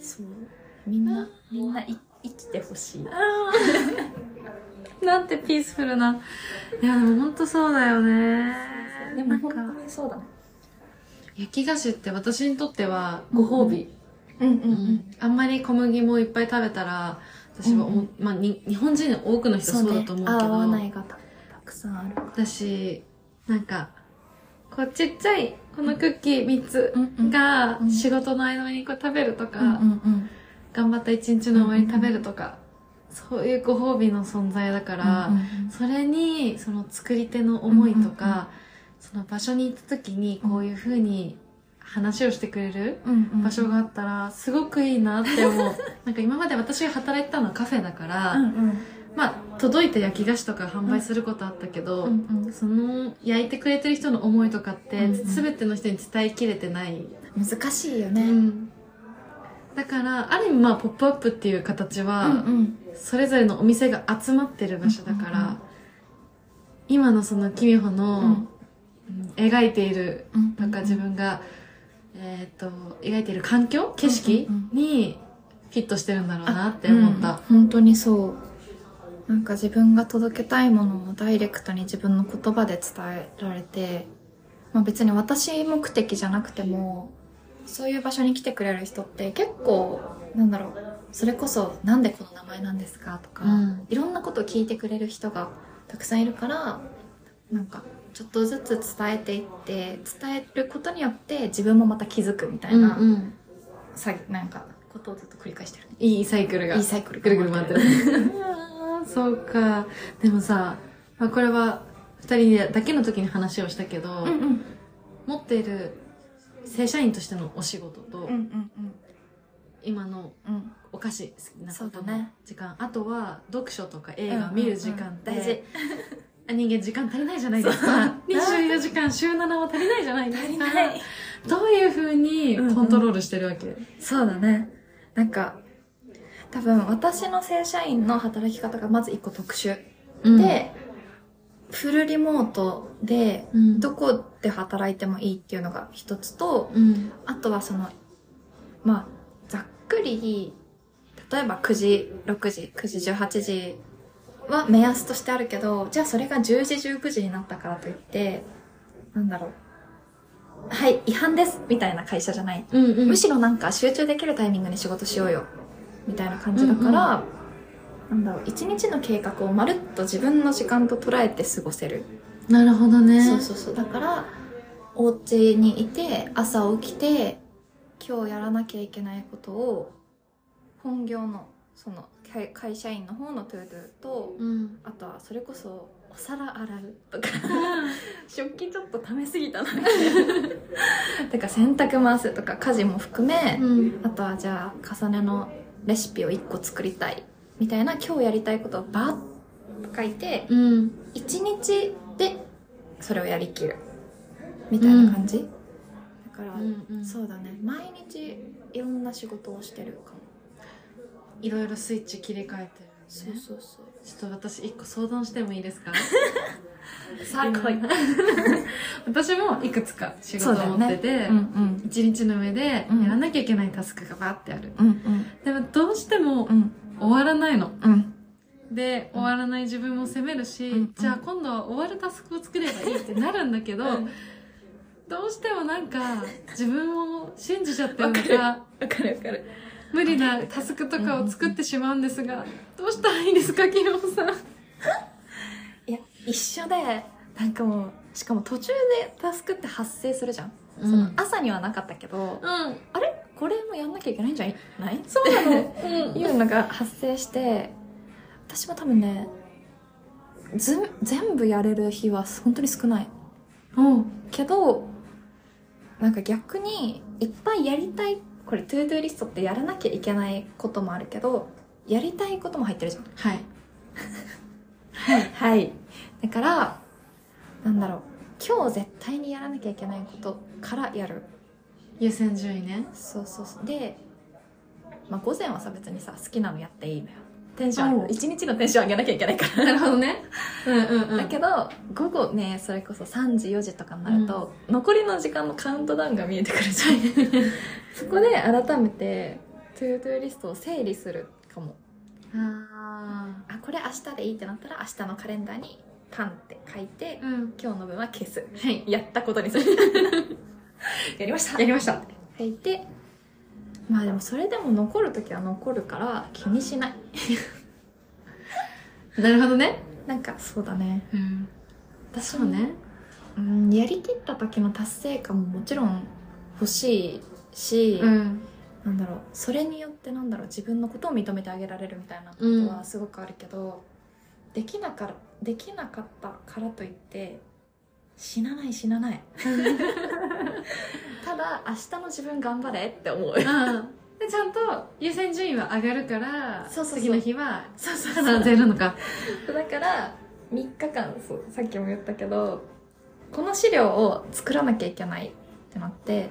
Speaker 2: そう。みんなみんない生きてほしい。*laughs*
Speaker 1: なんてピースフルな。いやでも本当そうだよね。
Speaker 2: でも本
Speaker 1: なんか。
Speaker 2: 当にそうだね
Speaker 1: 焼き菓子って私にとってはご褒美、
Speaker 2: うんうん
Speaker 1: うん。あんまり小麦もいっぱい食べたら私は思う、まあ、に日本人の多くの人そうだと思うけど。
Speaker 2: 合わないがたたくさんある
Speaker 1: 私なんかこうちっちゃいこのクッキー3つ
Speaker 2: うん
Speaker 1: が
Speaker 2: うん。
Speaker 1: 仕事の合間にこう食べるとか、
Speaker 2: うんうん
Speaker 1: 頑張った一日の終わりに食べるとか、そういうご褒美の存在だから、それにその作り手の思いとか、
Speaker 2: うんうんうん
Speaker 1: その場所に行った時にこういう風に話をしてくれる
Speaker 2: うんうん。
Speaker 1: 場所があったらすごくいいなって思う。*laughs* なんか今まで私が働いてたのはカフェだから、
Speaker 2: うんうん。
Speaker 1: まあ届いた焼き菓子とか販売することあったけど、
Speaker 2: うんうん。
Speaker 1: その焼いてくれてる人の思いとかって、
Speaker 2: うんうん。
Speaker 1: 全ての人に伝えきれてない、
Speaker 2: 難しいよ
Speaker 1: う
Speaker 2: ね
Speaker 1: ん。だからある意味まあ「ポップアップっていう形は、
Speaker 2: うん
Speaker 1: それぞれのお店が集まってる場所だから、
Speaker 2: うんうんうん。
Speaker 1: 今のそのキミホの、
Speaker 2: うん
Speaker 1: うん描いている
Speaker 2: うん。
Speaker 1: とか自分が、えー、と描いている環境景色にフィットしてるんだろうなって思った、
Speaker 2: うん。本当にそう。なんか自分が届けたいものをダイレクトに自分の言葉で伝えられて、まあ、別に私目的じゃなくてもそういう場所に来てくれる人って結構なんだろうそれこそ「なんでこの名前なんですか?」とか、
Speaker 1: うん。
Speaker 2: いろんなことを聞いてくれる人がたくさんいるからなんかちょっとずつ伝えていって伝えることによって自分もまた気づくみたいな、
Speaker 1: うんうん。
Speaker 2: さなんかことをずっと繰り返してる
Speaker 1: いいサイクルが。
Speaker 2: いいサイクル
Speaker 1: ぐるぐる回ってる。*laughs* そうか。でもさ、まあ、これは2人だけの時に話をしたけど、
Speaker 2: うんうん。
Speaker 1: 持っている正社員としてのお仕事と、
Speaker 2: うんうん
Speaker 1: 今の
Speaker 2: うん。うん
Speaker 1: お菓子好きな
Speaker 2: そう
Speaker 1: 方の時間、あとは読書とか映画見る時間って、
Speaker 2: 大事。
Speaker 1: あ人間時間足りないじゃないですか。24時間週7は足りないじゃないですか。
Speaker 2: 足りない。
Speaker 1: どういう風にコントロールしてるわけ、
Speaker 2: そうだね。なんか多分私の正社員の働き方がまず一個特殊、でフルリモートで
Speaker 1: うん、
Speaker 2: どこで働いてもいいっていうのが一つと
Speaker 1: うん、
Speaker 2: あとはそのまあざっくり例えば9時6時9時18時は目安としてあるけどじゃあそれが10時19時になったからといってなんだろう。はい違反ですみたいな会社じゃない。
Speaker 1: うん、うん。
Speaker 2: むしろなんか集中できるタイミングに仕事しようよ。みたいな感じだから、なんだろう。一日の計画をまるっと自分の時間と捉えて過ごせる、
Speaker 1: なるほどね。
Speaker 2: そうそうそう。だからお家にいて朝起きて今日やらなきゃいけないことを本業のその会会社員の方の to do と
Speaker 1: うん。
Speaker 2: あとはそれこそお皿洗うとか *laughs* 食器ちょっと溜めすぎたな。*laughs* てか洗濯回すとか家事も含め、
Speaker 1: うん。
Speaker 2: あとはじゃあ重ねのレシピを1個作りたいみたいな今日やりたいことをバーッと書いて
Speaker 1: うん。
Speaker 2: 1日でそれをやりきる。みたいな感じ、だから、
Speaker 1: うん。
Speaker 2: そうだね。毎日いろんな仕事をしてるかも
Speaker 1: いろいろスイッチ切り替えてる、ね。
Speaker 2: そうそうそう。
Speaker 1: ちょっと私一個相談してもいいですか？*laughs*
Speaker 2: さあ来い。*laughs*
Speaker 1: 私もいくつか仕事を持ってて、
Speaker 2: うんうん。
Speaker 1: 一日の上で
Speaker 2: うん。
Speaker 1: やらなきゃいけないタスクがバーってある。
Speaker 2: うんうん。
Speaker 1: でもどうしても
Speaker 2: うん。
Speaker 1: 終わらないの。
Speaker 2: うん。
Speaker 1: で、終わらない自分も責めるし、
Speaker 2: うん。
Speaker 1: じゃあ今度は終わるタスクを作ればいいってなるんだけど、
Speaker 2: うん。
Speaker 1: どうしてもなんか自分を信じちゃってるのか、
Speaker 2: わかるわかる
Speaker 1: 無理なタスクとかを作ってしまうんですが、どうしたらいいですか、キヨさん？
Speaker 2: いや一緒でなんかもうしかも途中でタスクって発生するじゃん、
Speaker 1: うん
Speaker 2: その朝にはなかったけど、
Speaker 1: うん。
Speaker 2: あれ？これもやんなきゃいけないんじゃない？
Speaker 1: そうなの。*laughs*
Speaker 2: いうのが発生して私も多分ねず全部やれる日は本当に少ない
Speaker 1: うん。
Speaker 2: けどなんか逆にいっぱいやりたいこれ to do list ってやらなきゃいけないこともあるけどやりたいことも入ってるじゃん。
Speaker 1: はい。
Speaker 2: はい。だからなんだろう。今日絶対にやらなきゃいけないことからやる。
Speaker 1: 優先順位ね。
Speaker 2: そうそうそう。で、まあ、午前はさ別にさ好きなのやっていいのよテンション一日のテンション上げなきゃいけないから
Speaker 1: なるほどね。うんうんうん。
Speaker 2: だけど午後ねそれこそ3時4時とかになると、残りの時間のカウントダウンが見えてくるじゃんそこで改めて to do list を整理するかも
Speaker 1: あ
Speaker 2: あこれ明日でいいってなったら明日のカレンダーにパンって書いて
Speaker 1: ー。うん。
Speaker 2: 今日の分は消す
Speaker 1: はい。
Speaker 2: やったことにする *laughs* やりました
Speaker 1: やりました。
Speaker 2: 書いてまあでもそれでも残る時は残るから気にしない *laughs*
Speaker 1: なるほどね。
Speaker 2: なんかそうだね
Speaker 1: うん。
Speaker 2: 私
Speaker 1: そうね。
Speaker 2: うんやりきった時の達成感ももちろん欲しいし、
Speaker 1: うん。
Speaker 2: なんだろうそれによってなんだろう自分のことを認めてあげられるみたいなことはすごくあるけど、できなかできなかったからといって死なない死なない *laughs* ただ明日の自分頑張れって思う。
Speaker 1: うん。*laughs* で、ちゃんと優先順位は上がるから、
Speaker 2: そうそう
Speaker 1: 次の日は
Speaker 2: そうそう
Speaker 1: 必ずやるのか。*laughs*
Speaker 2: だから3日間そうさっきも言ったけどこの資料を作らなきゃいけないってなって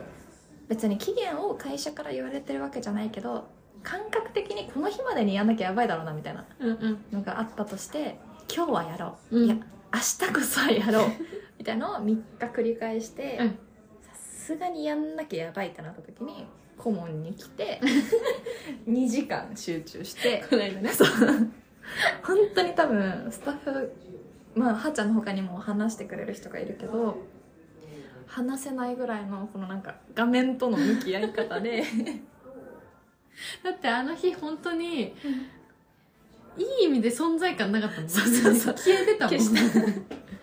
Speaker 2: 別に期限を会社から言われてるわけじゃないけど感覚的にこの日までにやんなきゃやばいだろうなみたいな。のがあったとして今日はやろう、
Speaker 1: うん。
Speaker 2: いや明日こそはやろう。みたいなのを3日繰り返して
Speaker 1: うん。
Speaker 2: さすがにやんなきゃやばいってなった時に顧問に来て *laughs* 2時間集中して
Speaker 1: こないだね。
Speaker 2: そう本当に多分スタッフまあはーちゃんの他にも話してくれる人がいるけど話せないぐらいのこのなんか画面との向き合い方で *laughs*
Speaker 1: だってあの日本当に、いい意味で存在感なかったもん。
Speaker 2: そうそうそう
Speaker 1: 消えてたもん。
Speaker 2: 消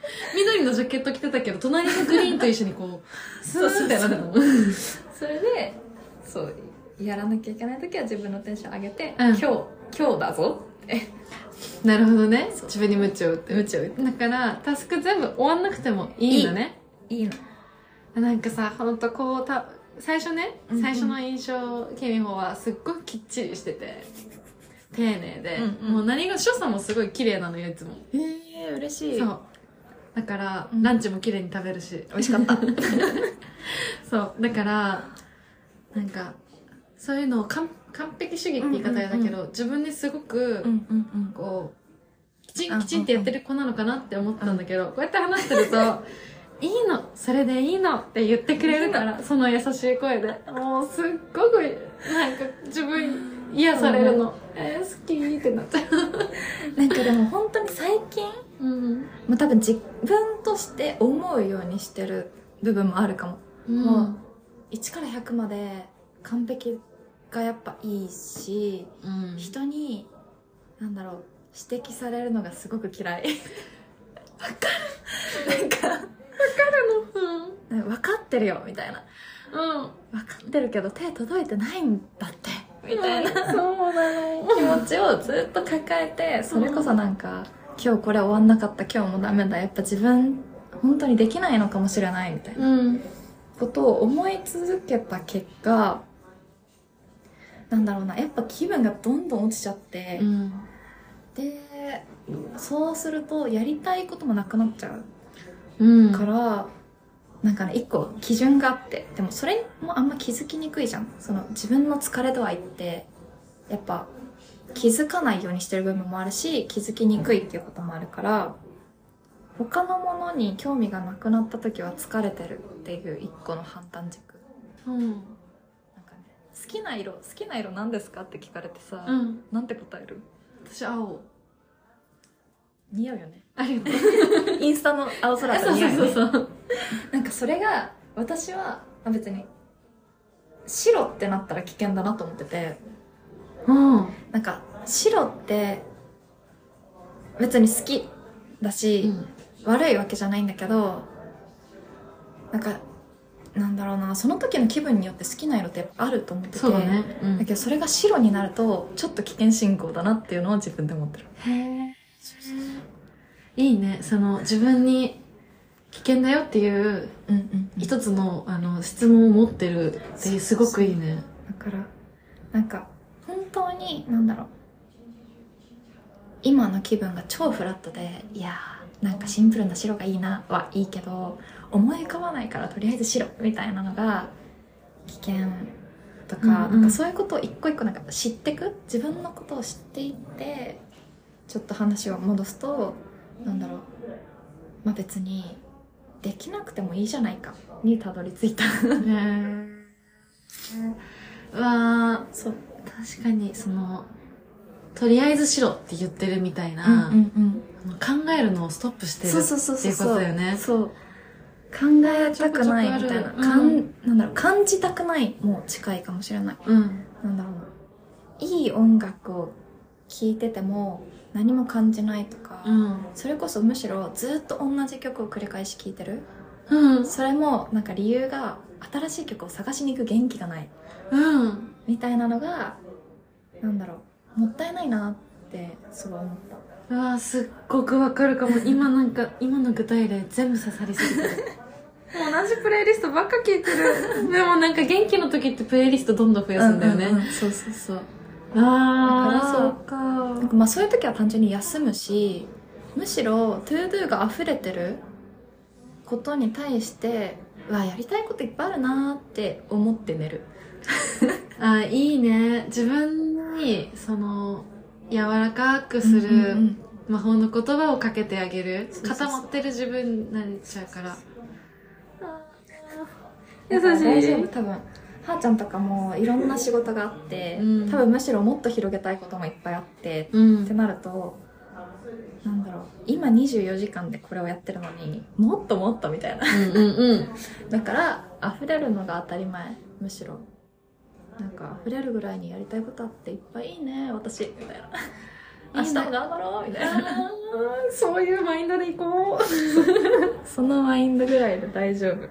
Speaker 2: *laughs*
Speaker 1: 緑のジャケット着てたけど、隣のグリーンと一緒にこう、*laughs* スーッてなってたもん。*laughs*
Speaker 2: それでそうやらなきゃいけない時は自分のテンション上げて、
Speaker 1: うん
Speaker 2: 今日今日だぞって
Speaker 1: なるほどね。自分にムチを打って。
Speaker 2: ムチを打って
Speaker 1: だから、タスク全部終わんなくてもいいんだね。
Speaker 2: いいの
Speaker 1: なんかさ、ほんとこう、た、最初ね
Speaker 2: うんう、ん
Speaker 1: 最初の印象、ケミホはすっごくきっちりしてて、丁寧で、
Speaker 2: うんうん
Speaker 1: もう何が、所作もすごい綺麗なのよ、いつも。
Speaker 2: へえ嬉しい
Speaker 1: そう。だから、
Speaker 2: うん。
Speaker 1: ランチも綺麗に食べるし
Speaker 2: 美味しかった。*laughs*
Speaker 1: そう。だからなんかそういうのを完完璧主義って言い方やだけど、自分ですごく、
Speaker 2: うんうんうん。
Speaker 1: こう、きち
Speaker 2: うん
Speaker 1: んきちんってやってる子なのかなって思ったんだけど、こうやって話してると、*laughs* いいの。それでいいのって言ってくれるから、その優しい声で。もうすっごく、なんか自分癒されるの。えー、好きってなっちゃう。*laughs*
Speaker 2: なんかでも本当に最近
Speaker 1: うん。
Speaker 2: もう多分自分として思うようにしてる部分もあるかも
Speaker 1: うん。
Speaker 2: 1から100まで完璧がやっぱいいし
Speaker 1: うん。
Speaker 2: 人になんだろう指摘されるのがすごく嫌いわかるなんか
Speaker 1: うん。
Speaker 2: 分かってるよみたいな
Speaker 1: うん。
Speaker 2: 分かってるけど手届いてないんだってみたいな
Speaker 1: そうなの。*laughs*
Speaker 2: 気持ちをずっと抱えてそれこそなんか、今日これ終わんなかった今日もダメだやっぱ自分本当にできないのかもしれないみたいな
Speaker 1: うん。
Speaker 2: ことを思い続けた結果なんだろうなやっぱ気分がどんどん落ちちゃって、
Speaker 1: うん。
Speaker 2: でそうするとやりたいこともなくなっちゃう
Speaker 1: うん。
Speaker 2: から、なんかね一個基準があってでもそれもあんま気づきにくいじゃんその自分の疲れ度合いってやっぱ気づかないようにしてる部分もあるし気づきにくいっていうこともあるから他のものに興味がなくなった時は疲れてるっていう一個の判断軸
Speaker 1: うん。
Speaker 2: なんかね好きな色好きな色何ですかって聞かれてさ、
Speaker 1: うん。
Speaker 2: なんて答える？
Speaker 1: 私、青。
Speaker 2: 似合うよね
Speaker 1: ありがとう。*laughs*
Speaker 2: インスタの青空と
Speaker 1: そう
Speaker 2: 似合うよね *laughs*
Speaker 1: そうそう。
Speaker 2: なんかそれが私はまあ別に白ってなったら危険だなと思ってて
Speaker 1: うん。
Speaker 2: なんか白って別に好きだし、悪いわけじゃないんだけどなんかなんだろうなその時の気分によって好きな色ってやっぱあると思ってて
Speaker 1: そうだね。うん
Speaker 2: だけどそれが白になるとちょっと危険信号だなっていうのを自分で思ってる
Speaker 1: へえ。いいね。その、自分に危険だよっていう
Speaker 2: うんうん
Speaker 1: 一つの、あの、質問を持ってるってすごくいいね。
Speaker 2: だからなんかになんだろう。今の気分が超フラットでいやーなんかシンプルな白がいいなはいいけど思い浮かばないからとりあえず白みたいなのが危険とか,、
Speaker 1: うんうん。
Speaker 2: なんかそういうことを一個一個なんか知ってく？自分のことを知っていってちょっと話を戻すとなんだろう。まあ別にできなくてもいいじゃないかにたどり着いた。
Speaker 1: わ
Speaker 2: そう。
Speaker 1: ー確かに、その、とりあえずしろって言ってるみたい
Speaker 2: うん
Speaker 1: な、
Speaker 2: うんうん。
Speaker 1: 考えるのをストップしてる
Speaker 2: そうそうそうそう
Speaker 1: っていうことだよね。
Speaker 2: そう考えたくないみたいな、ん
Speaker 1: うん。
Speaker 2: なんだろう感じたくないも近いかもしれない。
Speaker 1: うん。
Speaker 2: なんだろう。ないい音楽を聴いてても何も感じないとか、
Speaker 1: うん。
Speaker 2: それこそむしろずっと同じ曲を繰り返し聴いてる。
Speaker 1: うん。
Speaker 2: それもなんか理由が新しい曲を探しに行く元気がない。
Speaker 1: うん。
Speaker 2: みたいなのがなんだろうもったいないなってすごい思った
Speaker 1: うわーすっごくわかるかも。今なんか、今の具体例全部刺さりすぎてる。*laughs* 同じプレイリストばっか聞いてる。*laughs* でもなんか元気の時ってプレイリストどんどん増やすんだよね。
Speaker 2: うううんそうそうそう
Speaker 1: ああ、そうか。
Speaker 2: なんかまあそういう時は単純に休むしむしろ ToDo が溢れてることに対してうわやりたいこといっぱいあるなーって思って寝る *laughs*
Speaker 1: あーいいね。自分に、その、柔らかくする魔法の言葉をかけてあげる。固まってる自分になっちゃうから。
Speaker 2: だから大丈夫？
Speaker 1: 優しい
Speaker 2: 多分。はーちゃんとかもいろんな仕事があって、
Speaker 1: うん。
Speaker 2: 多分むしろもっと広げたいこともいっぱいあって
Speaker 1: うん。
Speaker 2: って。なるとなんだろう。今24時間でこれをやってるのにもっともっとみたいな。*laughs* だから溢れるのが当たり前。むしろなんか溢れるぐらいにやりたいことあっていっぱいいいね私みたいな。明日も頑張ろうみたいな。*laughs*
Speaker 1: そういうマインドでいこ *laughs*
Speaker 2: そのマインドぐらいで大丈夫。
Speaker 1: う。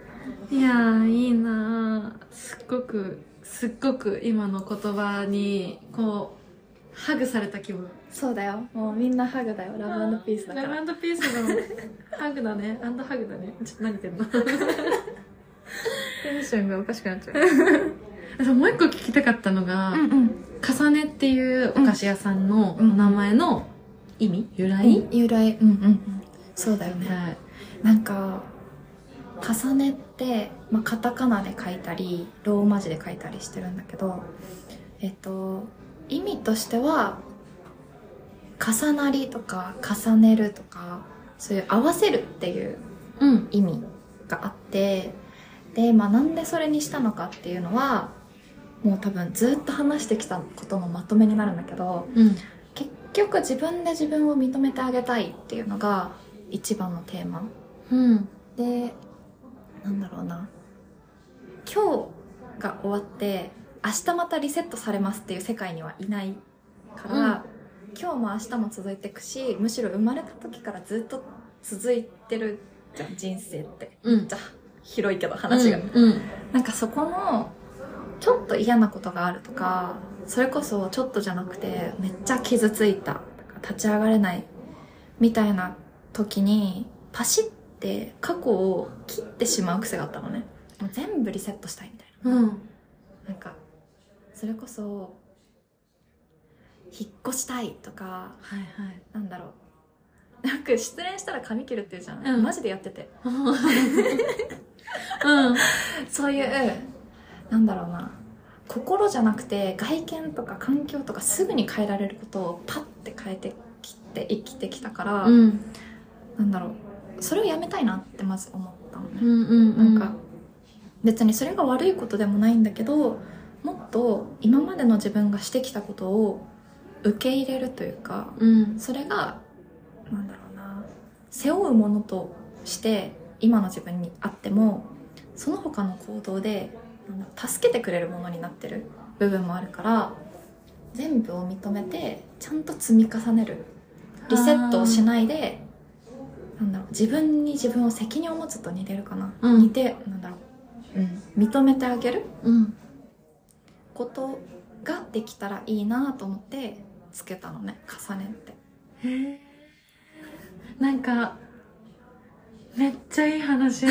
Speaker 1: いやー、いいなー。すっごく、すっごく今の言葉に、こう、ハグされた気分。
Speaker 2: そうだよ。もうみんなハグだよ。ラブピースだから。
Speaker 1: ラブピースの *laughs* ハグだね。アンドハグだね。ちょっと何言ってんの？
Speaker 2: テンションがおかしくなっちゃう
Speaker 1: もう一個聞きたかったのが、
Speaker 2: うん
Speaker 1: 重ねっていうお菓子屋さんのお名前の意味？由来、
Speaker 2: 由来。うんうんうん。そうだよね。
Speaker 1: はい。
Speaker 2: なんか重ねって、まあ、カタカナで書いたりローマ字で書いたりしてるんだけどえっと意味としては重なりとか重ねるとかそういう合わせるっていう
Speaker 1: うん。
Speaker 2: 意味があってで、まあ、なんでそれにしたのかっていうのはもう多分ずっと話してきたことのまとめになるんだけど
Speaker 1: うん。
Speaker 2: 結局自分で自分を認めてあげたいっていうのが一番のテーマ。
Speaker 1: うん。
Speaker 2: でなんだろうな。今日が終わって明日またリセットされますっていう世界にはいないから、今日も明日も続いていくしむしろ生まれた時からずっと続いてるじゃん人生って。
Speaker 1: うん。
Speaker 2: じゃあ広いけど話が、
Speaker 1: うん。
Speaker 2: なんかそこのちょっと嫌なことがあるとかそれこそちょっとじゃなくてめっちゃ傷ついた立ち上がれないみたいな時にパシッて過去を切ってしまう癖があったのね。もう全部リセットしたいみたい
Speaker 1: うん。
Speaker 2: ななんかそれこそ引っ越したいとか
Speaker 1: はいはい。
Speaker 2: なんだろう。なんか失恋したら髪切るって言うじゃん、
Speaker 1: うん。
Speaker 2: マジでやってて。*laughs*
Speaker 1: うん。*laughs*
Speaker 2: そういうなんだろうな。心じゃなくて外見とか環境とかすぐに変えられることをパッて変えてきて生きてきたから、
Speaker 1: うん。
Speaker 2: なんだろう。それをやめたいなってまず思ったの。ね、
Speaker 1: うんうん。
Speaker 2: なんか別にそれが悪いことでもないんだけどもっと今までの自分がしてきたことを受け入れるというか
Speaker 1: うん。
Speaker 2: それがなんだろうな。背負うものとして今の自分にあってもその他の行動でなんだろう助けてくれるものになってる部分もあるから全部を認めてちゃんと積み重ねる。リセットをしないでなんだろう自分に自分を責任を持つと似てるかな、
Speaker 1: うん。
Speaker 2: 似てなんだろう、うん、認めてあげる。
Speaker 1: うん。
Speaker 2: ことができたらいいなと思ってつけたのね。重ねって。
Speaker 1: へえなんかめっちゃいい話。*laughs* すっ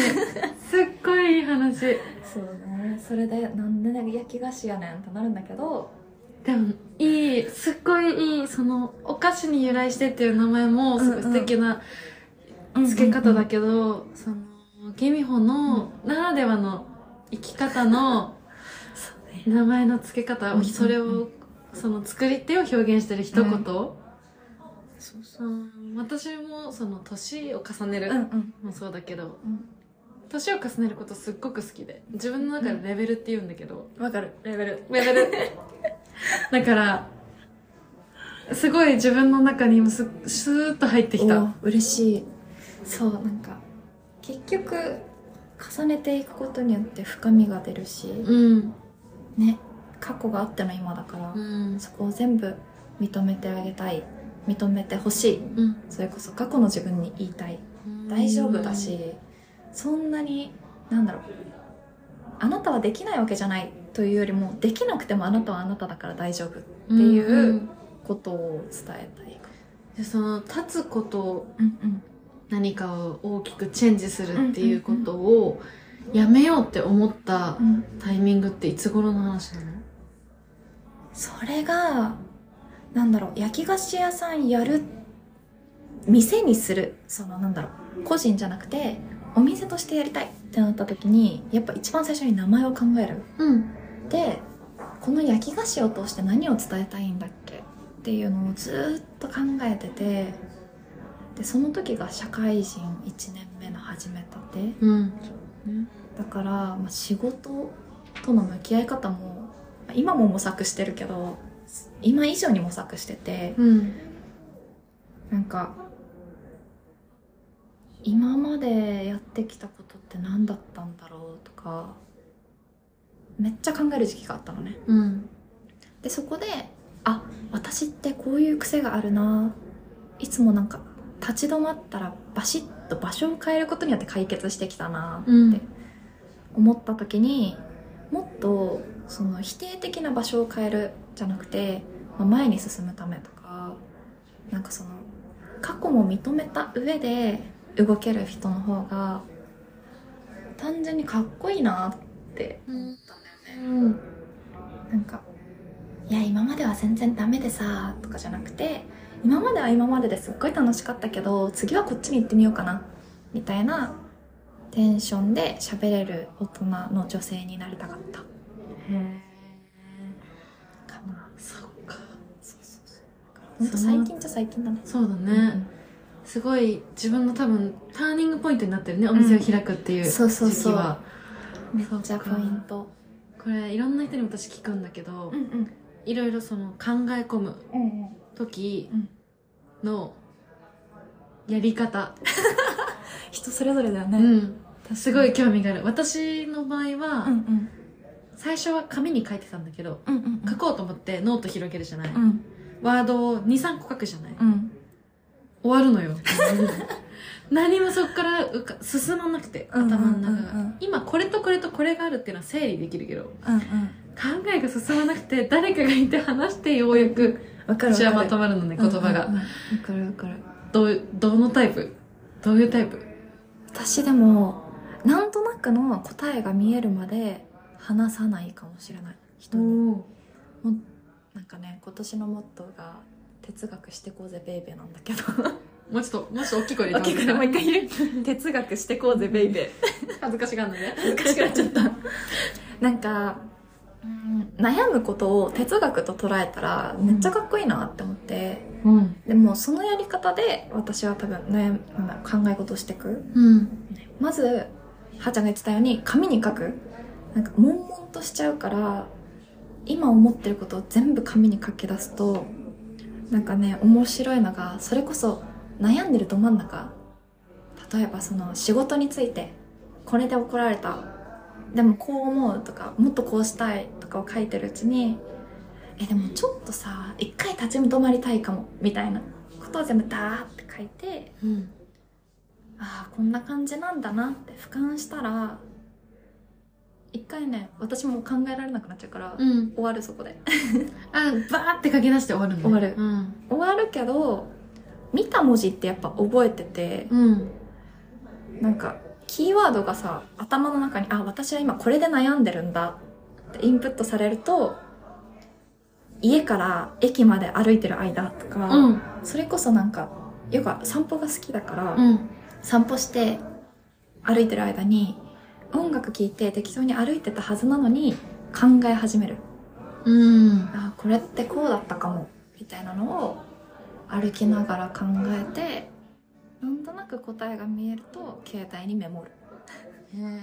Speaker 1: ごいいい話。
Speaker 2: そうねそれでなんで焼き菓子やねんってなるんだけど
Speaker 1: でもいいすっごいいいそのお菓子に由来してっていう名前もすごい素敵な付け方だけど、そのゲミホのならではの生き方の名前の付け方、それをその作り手を表現してる一言、
Speaker 2: うん。
Speaker 1: そうそう。私もその年を重ねるもそうだけど
Speaker 2: うん
Speaker 1: 年を重ねることすっごく好きで自分の中でレベルって言うんだけど、
Speaker 2: わかる。レベル。
Speaker 1: レベル。*laughs* だからすごい自分の中にもすスーッと入ってきた。
Speaker 2: お嬉しい。そうなんか。結局重ねていくことによって深みが出るし
Speaker 1: うん。
Speaker 2: ね過去があっての今だから、
Speaker 1: うん。
Speaker 2: そこを全部認めてあげたい。認めてほしい。
Speaker 1: うん。
Speaker 2: それこそ過去の自分に言いたい。大丈夫だし、そんなになんだろうあなたはできないわけじゃないというよりもできなくてもあなたはあなただから大丈夫っていう
Speaker 1: うん
Speaker 2: ことを伝えたい。か
Speaker 1: でその立つこと
Speaker 2: うんうん
Speaker 1: 何かを大きくチェンジするっていうことをやめようって思った
Speaker 2: うん
Speaker 1: タイミングっていつ頃の話なの？
Speaker 2: それがなんだろう焼き菓子屋さんやる店にするそのなんだろう個人じゃなくてお店としてやりたいってなった時にやっぱ一番最初に名前を考える。
Speaker 1: うん。
Speaker 2: でこの焼き菓子を通して何を伝えたいんだっけ？っていうのをずっと考えててでその時が社会人1年目の始めたて。
Speaker 1: うん。
Speaker 2: だから、まあ、仕事との向き合い方もまあ今も模索してるけど今以上に模索してて
Speaker 1: うん。
Speaker 2: なんか今までやってきたことって何だったんだろうとかめっちゃ考える時期があったのね。
Speaker 1: うん。
Speaker 2: でそこであ私ってこういう癖があるな。いつもなんか立ち止まったらバシッと場所を変えることによって解決してきたなって
Speaker 1: うん。
Speaker 2: 思った時にもっとその否定的な場所を変えるじゃなくて、まあ前に進むためとかなんかその過去も認めた上で動ける人の方が単純にかっこいいなって。
Speaker 1: うん。
Speaker 2: 思ったんだよね。
Speaker 1: うん。
Speaker 2: なんか「いや今までは全然ダメでさ」とかじゃなくて今までは今までですっごい楽しかったけど次はこっちに行ってみようかなみたいなテンションで喋れる大人の女性になりたかった。
Speaker 1: へえ
Speaker 2: かな。
Speaker 1: そっか。
Speaker 2: そうそうそう。ほんと最近じゃ最近だね。
Speaker 1: そうだね、すごい自分の多分ターニングポイントになってるね、お店を開くっていう
Speaker 2: そうそうそう。
Speaker 1: 時期は。
Speaker 2: めっちゃポイント。
Speaker 1: これいろんな人に私聞くんだけど、
Speaker 2: んうん。
Speaker 1: いろいろその考え込む
Speaker 2: うんうん
Speaker 1: 時
Speaker 2: うん
Speaker 1: のやり方、
Speaker 2: 人それぞれだよね。
Speaker 1: うん。すごい興味がある。私の場合は、
Speaker 2: うんうん。
Speaker 1: 最初は紙に書いてたんだけど
Speaker 2: うんうん
Speaker 1: 書こうと思ってノート広げるじゃない、
Speaker 2: うん。
Speaker 1: ワードを23個書くじゃない、
Speaker 2: うん
Speaker 1: 終わるのよ。*laughs* 何もそっから進まなくて
Speaker 2: うんうん
Speaker 1: 頭の中が、
Speaker 2: うんうん
Speaker 1: 今これとこれとこれがあるっていうのは整理できるけど
Speaker 2: うんうん。
Speaker 1: 考えが進まなくて誰かがいて話してようやく私はまとまるのね言葉が、
Speaker 2: うんうんうん。わかるわかる。
Speaker 1: どうどのタイプ？どういうタイプ？
Speaker 2: 私でもなんとなくの答えが見えるまで話さないかもしれない。人に。なんかね今年のモットーが哲学してこうぜベイベーなんだけど。
Speaker 1: もうちょっともうちょっと大きい声で
Speaker 2: 大きくもう一回言う。哲学してこうぜベイベー。
Speaker 1: 恥ずかしがんのね
Speaker 2: 恥ずかしくなっちゃった。なんかうん悩むことを哲学と捉えたらめっちゃかっこいいなって思って、
Speaker 1: うん。
Speaker 2: でもそのやり方で私は多分悩考え事をしていく。
Speaker 1: うん。
Speaker 2: まずはーちゃんが言ってたように紙に書く。なんか悶々としちゃうから今思ってることを全部紙に書き出すとなんかね面白いのがそれこそ悩んでるど真ん中。例えばその仕事についてこれで怒られた。でもこう思うとかもっとこうしたいとかを書いてるうちにえでもちょっとさ一回立ち止まりたいかもみたいな。ことを全部ダーって書いて
Speaker 1: うん。
Speaker 2: ああこんな感じなんだなって俯瞰したら一回ね私も考えられなくなっちゃうから、
Speaker 1: うん。
Speaker 2: 終わるそこで。*laughs*
Speaker 1: あバーって書き出して終わるのね。
Speaker 2: 終わる。
Speaker 1: うん。
Speaker 2: 終わるけど見た文字ってやっぱ覚えてて
Speaker 1: うん。
Speaker 2: なんかキーワードがさ頭の中にあ私は今これで悩んでるんだってインプットされると家から駅まで歩いてる間とか、
Speaker 1: うん。
Speaker 2: それこそなんかよく散歩が好きだから、
Speaker 1: うん。
Speaker 2: 散歩して歩いてる間に音楽聴いて適当に歩いてたはずなのに考え始める。
Speaker 1: うん。
Speaker 2: あこれってこうだったかもみたいなのを歩きながら考えてなんとなく答えが見えると携帯にメモる。
Speaker 1: へ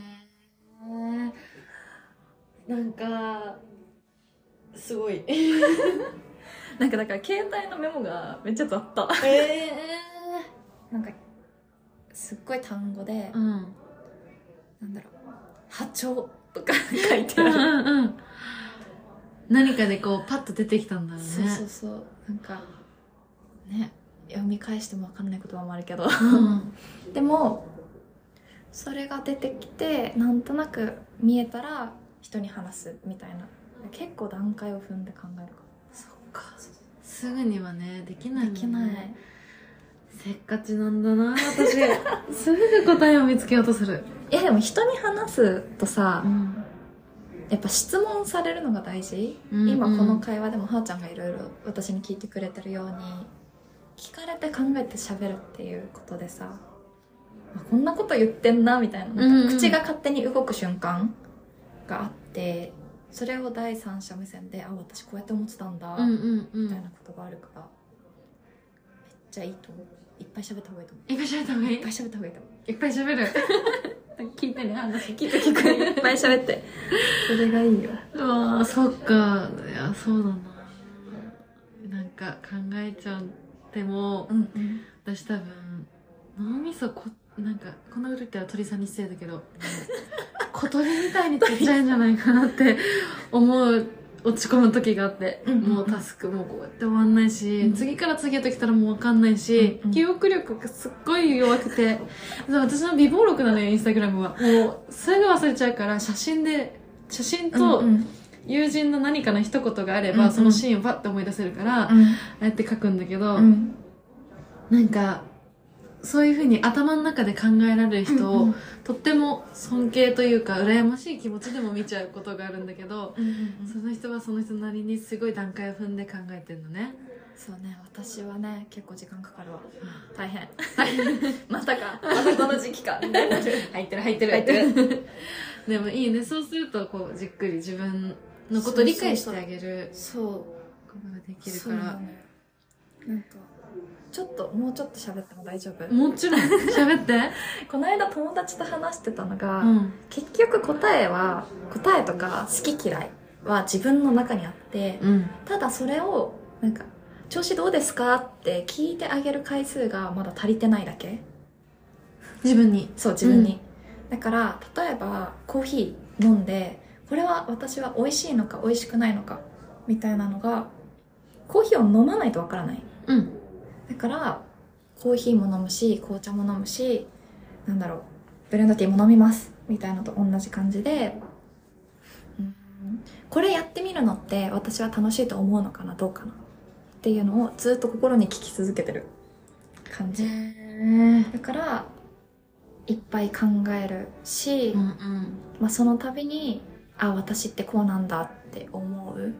Speaker 1: えなんかすごい。*laughs*
Speaker 2: なんかだから携帯のメモがめっちゃ雑多。
Speaker 1: え
Speaker 2: なんかすっごい単語で、
Speaker 1: うん。
Speaker 2: なんだろう波長とか *laughs* 書いて
Speaker 1: うん
Speaker 2: ある、
Speaker 1: うんうん何かでこうパッと出てきたんだろうね。
Speaker 2: そうそうそう。なんかね読み返しても分かんない言葉もあるけど。
Speaker 1: うん。
Speaker 2: でもそれが出てきてなんとなく見えたら人に話すみたいな。結構段階を踏んで考えるか。
Speaker 1: そっか。すぐにはねできないね。
Speaker 2: できない。
Speaker 1: せっかちなんだな私。*laughs* すぐ答えを見つけようとする
Speaker 2: いやでも人に話すとさ
Speaker 1: ん。
Speaker 2: やっぱ質問されるのが大事、
Speaker 1: うんうん。
Speaker 2: 今この会話でもはーちゃんがいろいろ私に聞いてくれてるように聞かれて考えて喋るっていうことでさあこんなこと言ってんなみたいななんか
Speaker 1: うんうん。
Speaker 2: 口が勝手に動く瞬間があってそれを第三者目線であ私こうやって思ってたんだ、
Speaker 1: うんうんう
Speaker 2: みたい
Speaker 1: ん
Speaker 2: なことがあるからめっちゃいいと思う。いっぱい喋った方がいいと思
Speaker 1: いっぱい喋った方がいい。
Speaker 2: ういっぱい喋った方がいいと思う。
Speaker 1: いっぱい喋る聞いてね話
Speaker 2: 聞いて聞く。いっぱい喋って。それがいいよ。
Speaker 1: うわーそっか。いやそうだな。なんか考えちゃっても
Speaker 2: うんうん
Speaker 1: 私多分脳みそこなんかこんなこと言ったら鳥さんに失礼だけど *laughs* 小鳥みたいにちっちゃいんじゃないかなって思う落ち込む時があって、
Speaker 2: うんうんうん。
Speaker 1: もうタスクもこうやって終わんないし、
Speaker 2: うん。
Speaker 1: 次から次へと来たらもう分かんないし、
Speaker 2: うんうん。
Speaker 1: 記憶力がすっごい弱くて。私の微暴録なのよインスタグラムは。もうすぐ忘れちゃうから写真で写真と
Speaker 2: うんうん。
Speaker 1: 友人の何かの一言があれば、
Speaker 2: うんうん。
Speaker 1: そのシーンをパッて思い出せるから、ああやって書くんだけど、
Speaker 2: うん。
Speaker 1: なんかそういうふうに頭の中で考えられる人を、
Speaker 2: うんうん。
Speaker 1: とっても尊敬というか羨ましい気持ちでも見ちゃうことがあるんだけど、
Speaker 2: うんうん
Speaker 1: その人はその人なりにすごい段階を踏んで考えてるのね。
Speaker 2: そうね私はね結構時間かかるわ。大変。*laughs* またか。またこの時期か。*laughs*
Speaker 1: 入ってる入ってる。
Speaker 2: 入ってる。
Speaker 1: でもいいね。そうするとこうじっくり自分のことを理解してあげる
Speaker 2: そう
Speaker 1: ことができるから。
Speaker 2: そう。なのよなんかちょっともうちょっと喋っても大丈夫？
Speaker 1: もちろん。*laughs* 喋って。
Speaker 2: この間友達と話してたのが、
Speaker 1: うん。
Speaker 2: 結局答えは答えとか好き嫌いは自分の中にあって
Speaker 1: うん。
Speaker 2: ただそれをなんか調子どうですかって聞いてあげる回数がまだ足りてないだけ？
Speaker 1: 自分に。
Speaker 2: そう自分に、だから例えばコーヒー飲んでこれは私は美味しいのか美味しくないのかみたいなのがコーヒーを飲まないとわからない。
Speaker 1: うん
Speaker 2: だからコーヒーも飲むし紅茶も飲むしなんだろうブレンドティーも飲みますみたいなのと同じ感じでうん。これやってみるのって私は楽しいと思うのかなどうかなっていうのをずっと心に聞き続けてる。感じ。
Speaker 1: へ
Speaker 2: だからいっぱい考えるし、
Speaker 1: うんうん。
Speaker 2: まあ、その度にあ私ってこうなんだって思う。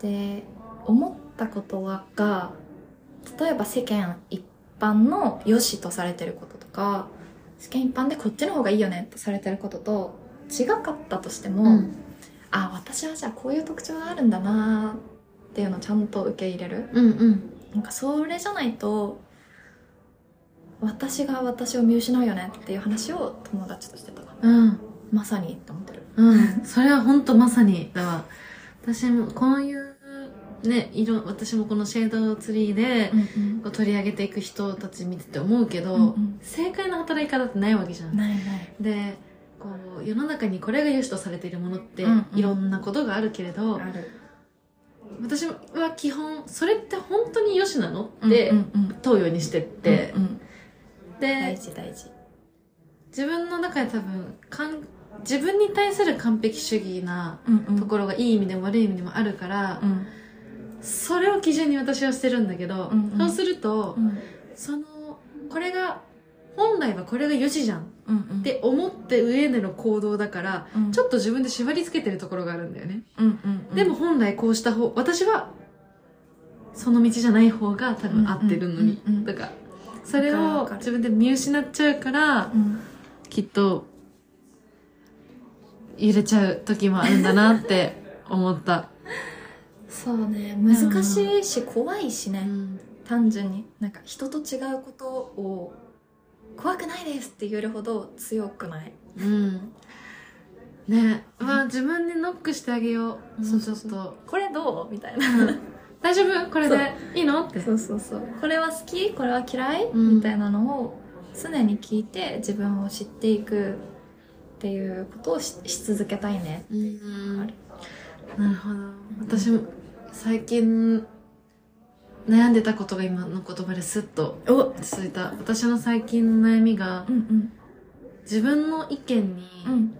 Speaker 2: で思ったことはが例えば世間一般の良しとされてることとか世間一般でこっちの方がいいよねってされてることと違かったとしても、
Speaker 1: うん。
Speaker 2: あ私はじゃあこういう特徴があるんだなっていうのをちゃんと受け入れる。
Speaker 1: うんうん。
Speaker 2: なんかそれじゃないと私が私を見失うよねっていう話を友達としてた
Speaker 1: うん。
Speaker 2: まさにって思ってる。
Speaker 1: うん。それは本当まさにだわ。私もこういうね色私もこのシェードツリーでこう取り上げていく人たち見てて思うけど、
Speaker 2: うんうん。
Speaker 1: 正解の働き方ってないわけじゃん。
Speaker 2: ないない。
Speaker 1: でこう世の中にこれが良しとされているものって
Speaker 2: うんうん
Speaker 1: いろんなことがあるけれど、私は基本それって本当に良しなの？って
Speaker 2: うんう
Speaker 1: うようにしてって、
Speaker 2: うんうん。大
Speaker 1: で
Speaker 2: 事大事。
Speaker 1: 自分の中で多分かん自分に対する完璧主義な
Speaker 2: うんうん。
Speaker 1: ところがいい意味でも悪い意味でもあるから、
Speaker 2: うん
Speaker 1: それを基準に私はしてるんだけど、
Speaker 2: うんうん。
Speaker 1: そうすると、
Speaker 2: うん。
Speaker 1: そのこれが本来はこれが良しじゃんっ
Speaker 2: うんうん。
Speaker 1: て思って上での行動だから、
Speaker 2: うん。
Speaker 1: ちょっと自分で縛り付けてるところがあるんだよね、
Speaker 2: うんうんうん。
Speaker 1: でも本来こうした方私はその道じゃない方が多分合ってるのに、
Speaker 2: うんうんうん
Speaker 1: とかそれを自分で見失っちゃうから
Speaker 2: うん。
Speaker 1: きっと揺れちゃう時もあるんだなって思った、
Speaker 2: そうね難しいし怖いしね。
Speaker 1: うん。
Speaker 2: 単純に。なんか人と違うことを怖くないですって言えるほど強くない。
Speaker 1: うん。ね。まあ自分でノックしてあげよう、
Speaker 2: そう
Speaker 1: ちょっと。
Speaker 2: これどうみたいな。
Speaker 1: 大丈夫？これでいいの？って。
Speaker 2: そうそうそう。これは好き？これは嫌い、
Speaker 1: うん。
Speaker 2: みたいなのを常に聞いて自分を知っていくっていうことをしし続けたいね
Speaker 1: うん
Speaker 2: ある。
Speaker 1: なるほど。私も最近悩んでたことが今の言葉でスッと
Speaker 2: お。
Speaker 1: 続いた。私の最近の悩みが
Speaker 2: うんうん。
Speaker 1: 自分の意見に
Speaker 2: うん。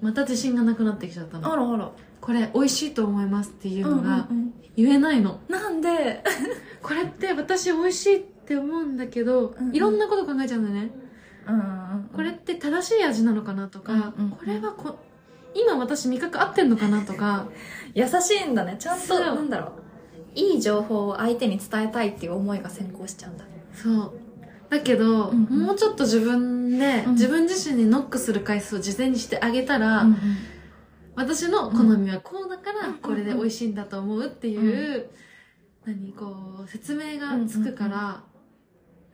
Speaker 1: また自信がなくなってきちゃったの、
Speaker 2: あらあら。
Speaker 1: これ美味しいと思いますっていうのが
Speaker 2: うんうん
Speaker 1: 言えないの、
Speaker 2: うんなんで？*laughs*
Speaker 1: これって私美味しいって思うんだけど、
Speaker 2: うんうん。
Speaker 1: いろんなこと考えちゃうんだよね。
Speaker 2: うんうん
Speaker 1: これって正しい味なのかなとか、
Speaker 2: うんうん。
Speaker 1: これはこ今私味覚合ってんのかなとか。
Speaker 2: 優しいんだね。ちゃんとなんだろう。いい情報を相手に伝えたいっていう思いが先行しちゃうんだ
Speaker 1: そう。だけど、
Speaker 2: うんうん。
Speaker 1: もうちょっと自分で、
Speaker 2: うん。
Speaker 1: 自分自身にノックする回数を事前にしてあげたら、
Speaker 2: うん
Speaker 1: 私の好みはこうだから
Speaker 2: うん
Speaker 1: これで美味しいんだと思うっていう、何こう説明がつくから、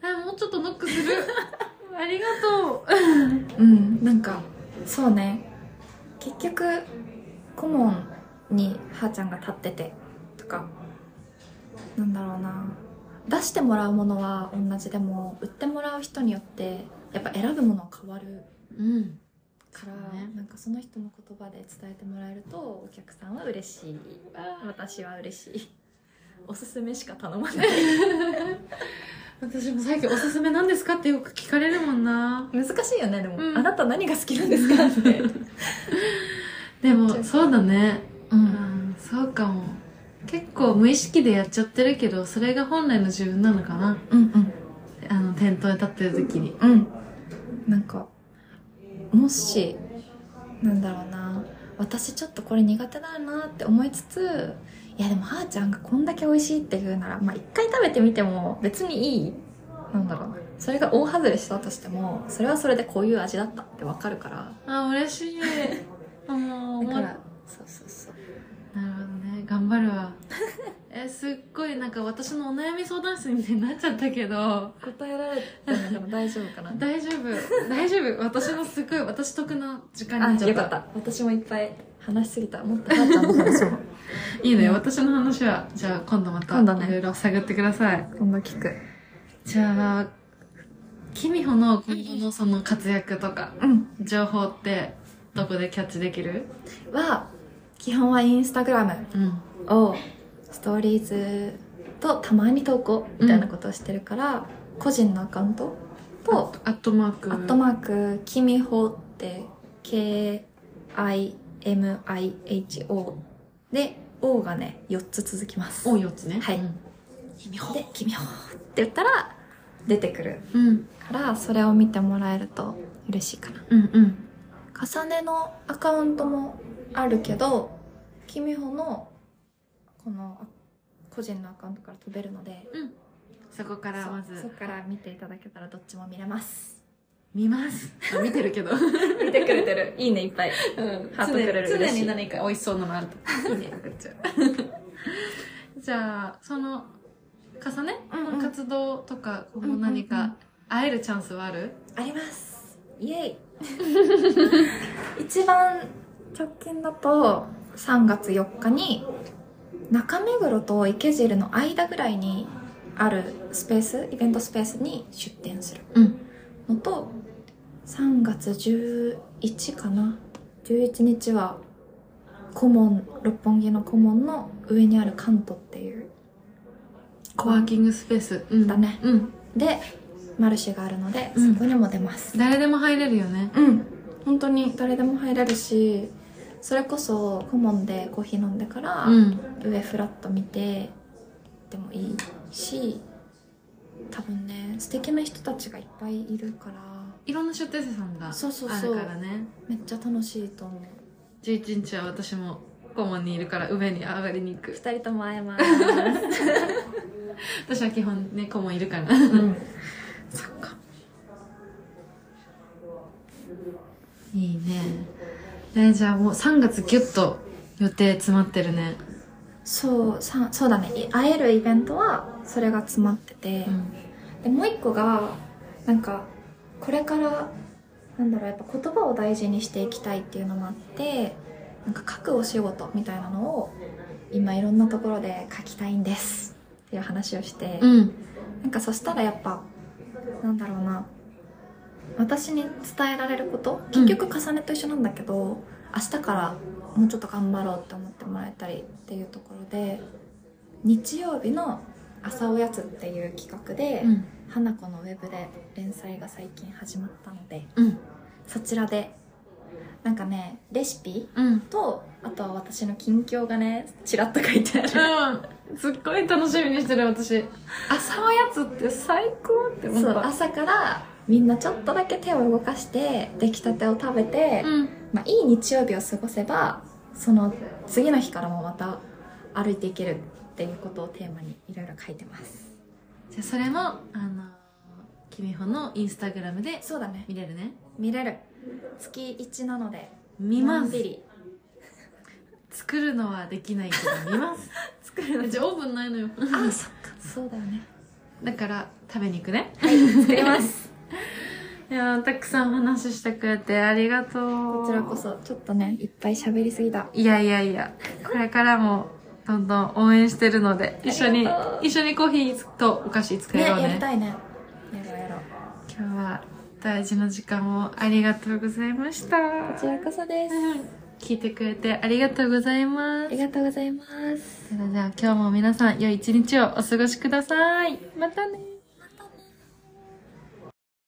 Speaker 1: あもうちょっとノックする。*laughs* ありがとう。*laughs*
Speaker 2: うん。なんかそうね結局顧問にはーちゃんが立っててとかなんだろうな。出してもらうものは同じでも売ってもらう人によってやっぱ選ぶものは変わる
Speaker 1: うん。
Speaker 2: から、
Speaker 1: ね。
Speaker 2: なんかその人の言葉で伝えてもらえるとお客さんは嬉しい。私は嬉しい。おすすめしか頼まない *laughs*
Speaker 1: 私も最近おすすめなんですかってよく聞かれるもんな。
Speaker 2: 難しいよねでも、
Speaker 1: うん。
Speaker 2: あなた何が好きなんですか？って
Speaker 1: でもそうだね。
Speaker 2: う
Speaker 1: うんんそうかも。結構無意識でやっちゃってるけどそれが本来の自分なのかな。
Speaker 2: うんうん。
Speaker 1: あの店頭に立ってる時に。
Speaker 2: うん。なんかもしなんだろうな。私ちょっとこれ苦手だなって思いつついやでもはーちゃんがこんだけ美味しいって言うならまあ一回食べてみても別にいい。なんだろう。なそれが大外れしたとしてもそれはそれでこういう味だったってわかるから。
Speaker 1: あ嬉しい。も *laughs* う
Speaker 2: だからそうそうそう。
Speaker 1: なるほどね。頑張るわ。*laughs* えすっごいなんか私のお悩み相談室みたいになっちゃったけど。
Speaker 2: 答えられたのでも大丈夫かな。*laughs*
Speaker 1: 大丈夫。大丈夫。私のすごい私得な時間にな
Speaker 2: あ
Speaker 1: っちゃった。
Speaker 2: よかった。私もいっぱい話しすぎた。もっとはーちゃんの話も *laughs*
Speaker 1: いいね、
Speaker 2: うん
Speaker 1: 私の話はじゃあ今度また
Speaker 2: 今度ね。
Speaker 1: いろいろ探ってください。
Speaker 2: 今度聞く。
Speaker 1: じゃあキミホの今後のその活躍とか
Speaker 2: うん。
Speaker 1: 情報ってどこでキャッチできる？
Speaker 2: は基本はインスタグラム
Speaker 1: うん。
Speaker 2: をストーリーズとたまに投稿みたいなことをしてるから、個人のアカウントと
Speaker 1: アットマーク。
Speaker 2: アットマークキミホって KIMIHO で O がね4つ続きます。
Speaker 1: お4つね。
Speaker 2: はい。
Speaker 1: うん。
Speaker 2: でキミホって言ったら出てくる。
Speaker 1: うん。
Speaker 2: からそれを見てもらえると嬉しいかな。
Speaker 1: うんうん。
Speaker 2: 重ねのアカウントもあるけどキミホのこのあ個人のアカウントから飛べるので
Speaker 1: そこからまず。
Speaker 2: そうそこから見ていただけたらどっちも見れます
Speaker 1: 見ます。あ見てるけど。*laughs*
Speaker 2: 見てくれてる。いいねいっぱい。
Speaker 1: うん。
Speaker 2: ハートくれる。
Speaker 1: 常
Speaker 2: 嬉しい。
Speaker 1: に常に何か美味しそうなのあると。いいね。送っちゃうじゃあその重ね？
Speaker 2: うんうん。
Speaker 1: の活動とか今後何か会えるチャンスはある？
Speaker 2: あります。イエイ。*laughs* 一番直近だと3月4日に中目黒と池尻の間ぐらいにあるスペース？イベントスペースに出店する。
Speaker 1: うん
Speaker 2: のと3月11かな。11日は顧問六本木の顧問の上にあるカントっていう。
Speaker 1: コワーキングスペース。うん。
Speaker 2: だね。
Speaker 1: うん。
Speaker 2: でマルシェがあるので
Speaker 1: うん。
Speaker 2: そこにも出ます。
Speaker 1: 誰でも入れるよね。
Speaker 2: うん。本当に。誰でも入れるしそれこそ顧問でコーヒー飲んでから、
Speaker 1: うん。
Speaker 2: 上フラッと見てでもいいし多分ね素敵な人たちがいっぱいいるから。
Speaker 1: いろんな出店者さんが
Speaker 2: そうそうそう。
Speaker 1: あるからね。
Speaker 2: めっちゃ楽しいと思う。
Speaker 1: 11日は私も顧問にいるから上に上がりに行く。
Speaker 2: 二人とも会えます。
Speaker 1: 私は基本ね顧問いるから
Speaker 2: うん。
Speaker 1: そっか。いいね。えじゃあもう3月ギュッと予定詰まってるね。
Speaker 2: そうさそうだね。い会えるイベントはそれが詰まってて、でもう一個がなんかこれからなんだろうやっぱ言葉を大事にしていきたいっていうのもあってなんか書くお仕事みたいなのを今いろんなところで書きたいんですっていう話をして、
Speaker 1: うん。
Speaker 2: なんかそしたらやっぱなんだろうな私に伝えられること結局重ねと一緒なんだけど、明日からもうちょっと頑張ろうって思ってもらえたりっていうところで日曜日の朝おやつっていう企画で、
Speaker 1: うん。
Speaker 2: 花子のウェブで連載が最近始まったので
Speaker 1: うん。
Speaker 2: そちらでなんかねレシピ
Speaker 1: うん。
Speaker 2: とあとは私の近況がねちらっと書いてある。
Speaker 1: うん。すっごい楽しみにしてる私。朝おやつって最高って思った。
Speaker 2: そう朝からみんなちょっとだけ手を動かして出来たてを食べて、
Speaker 1: うん。
Speaker 2: まあ、いい日曜日を過ごせばその次の日からもまた歩いていけるっていうことをテーマにいろいろ書いてます。
Speaker 1: じゃあそれもあのきみほのインスタグラムで
Speaker 2: そうだね。
Speaker 1: 見れるね。
Speaker 2: 見れる。月1なので
Speaker 1: 見ます。作るのはできないけど見ます。*laughs*
Speaker 2: 作るの。
Speaker 1: じゃあオーブンないのよ。
Speaker 2: あ *laughs* そっか。そうだよね。
Speaker 1: だから食べに行くね。
Speaker 2: はい作ります。*laughs*
Speaker 1: いやーたくさんお話ししてくれてありがとう。
Speaker 2: こちらこそちょっとねいっぱい喋りすぎた。
Speaker 1: いやいやいやこれからもどんどん応援してるので一緒に一緒にコーヒーとお菓子作
Speaker 2: ね
Speaker 1: ろうね。
Speaker 2: やりたいね。やろうやろう。
Speaker 1: 今日は大事な時間をありがとうございました。
Speaker 2: こちらこそです。
Speaker 1: 聞いてくれてありがとうございます。
Speaker 2: ありがとうございます。
Speaker 1: それでは今日も皆さん良い一日をお過ごしください。またね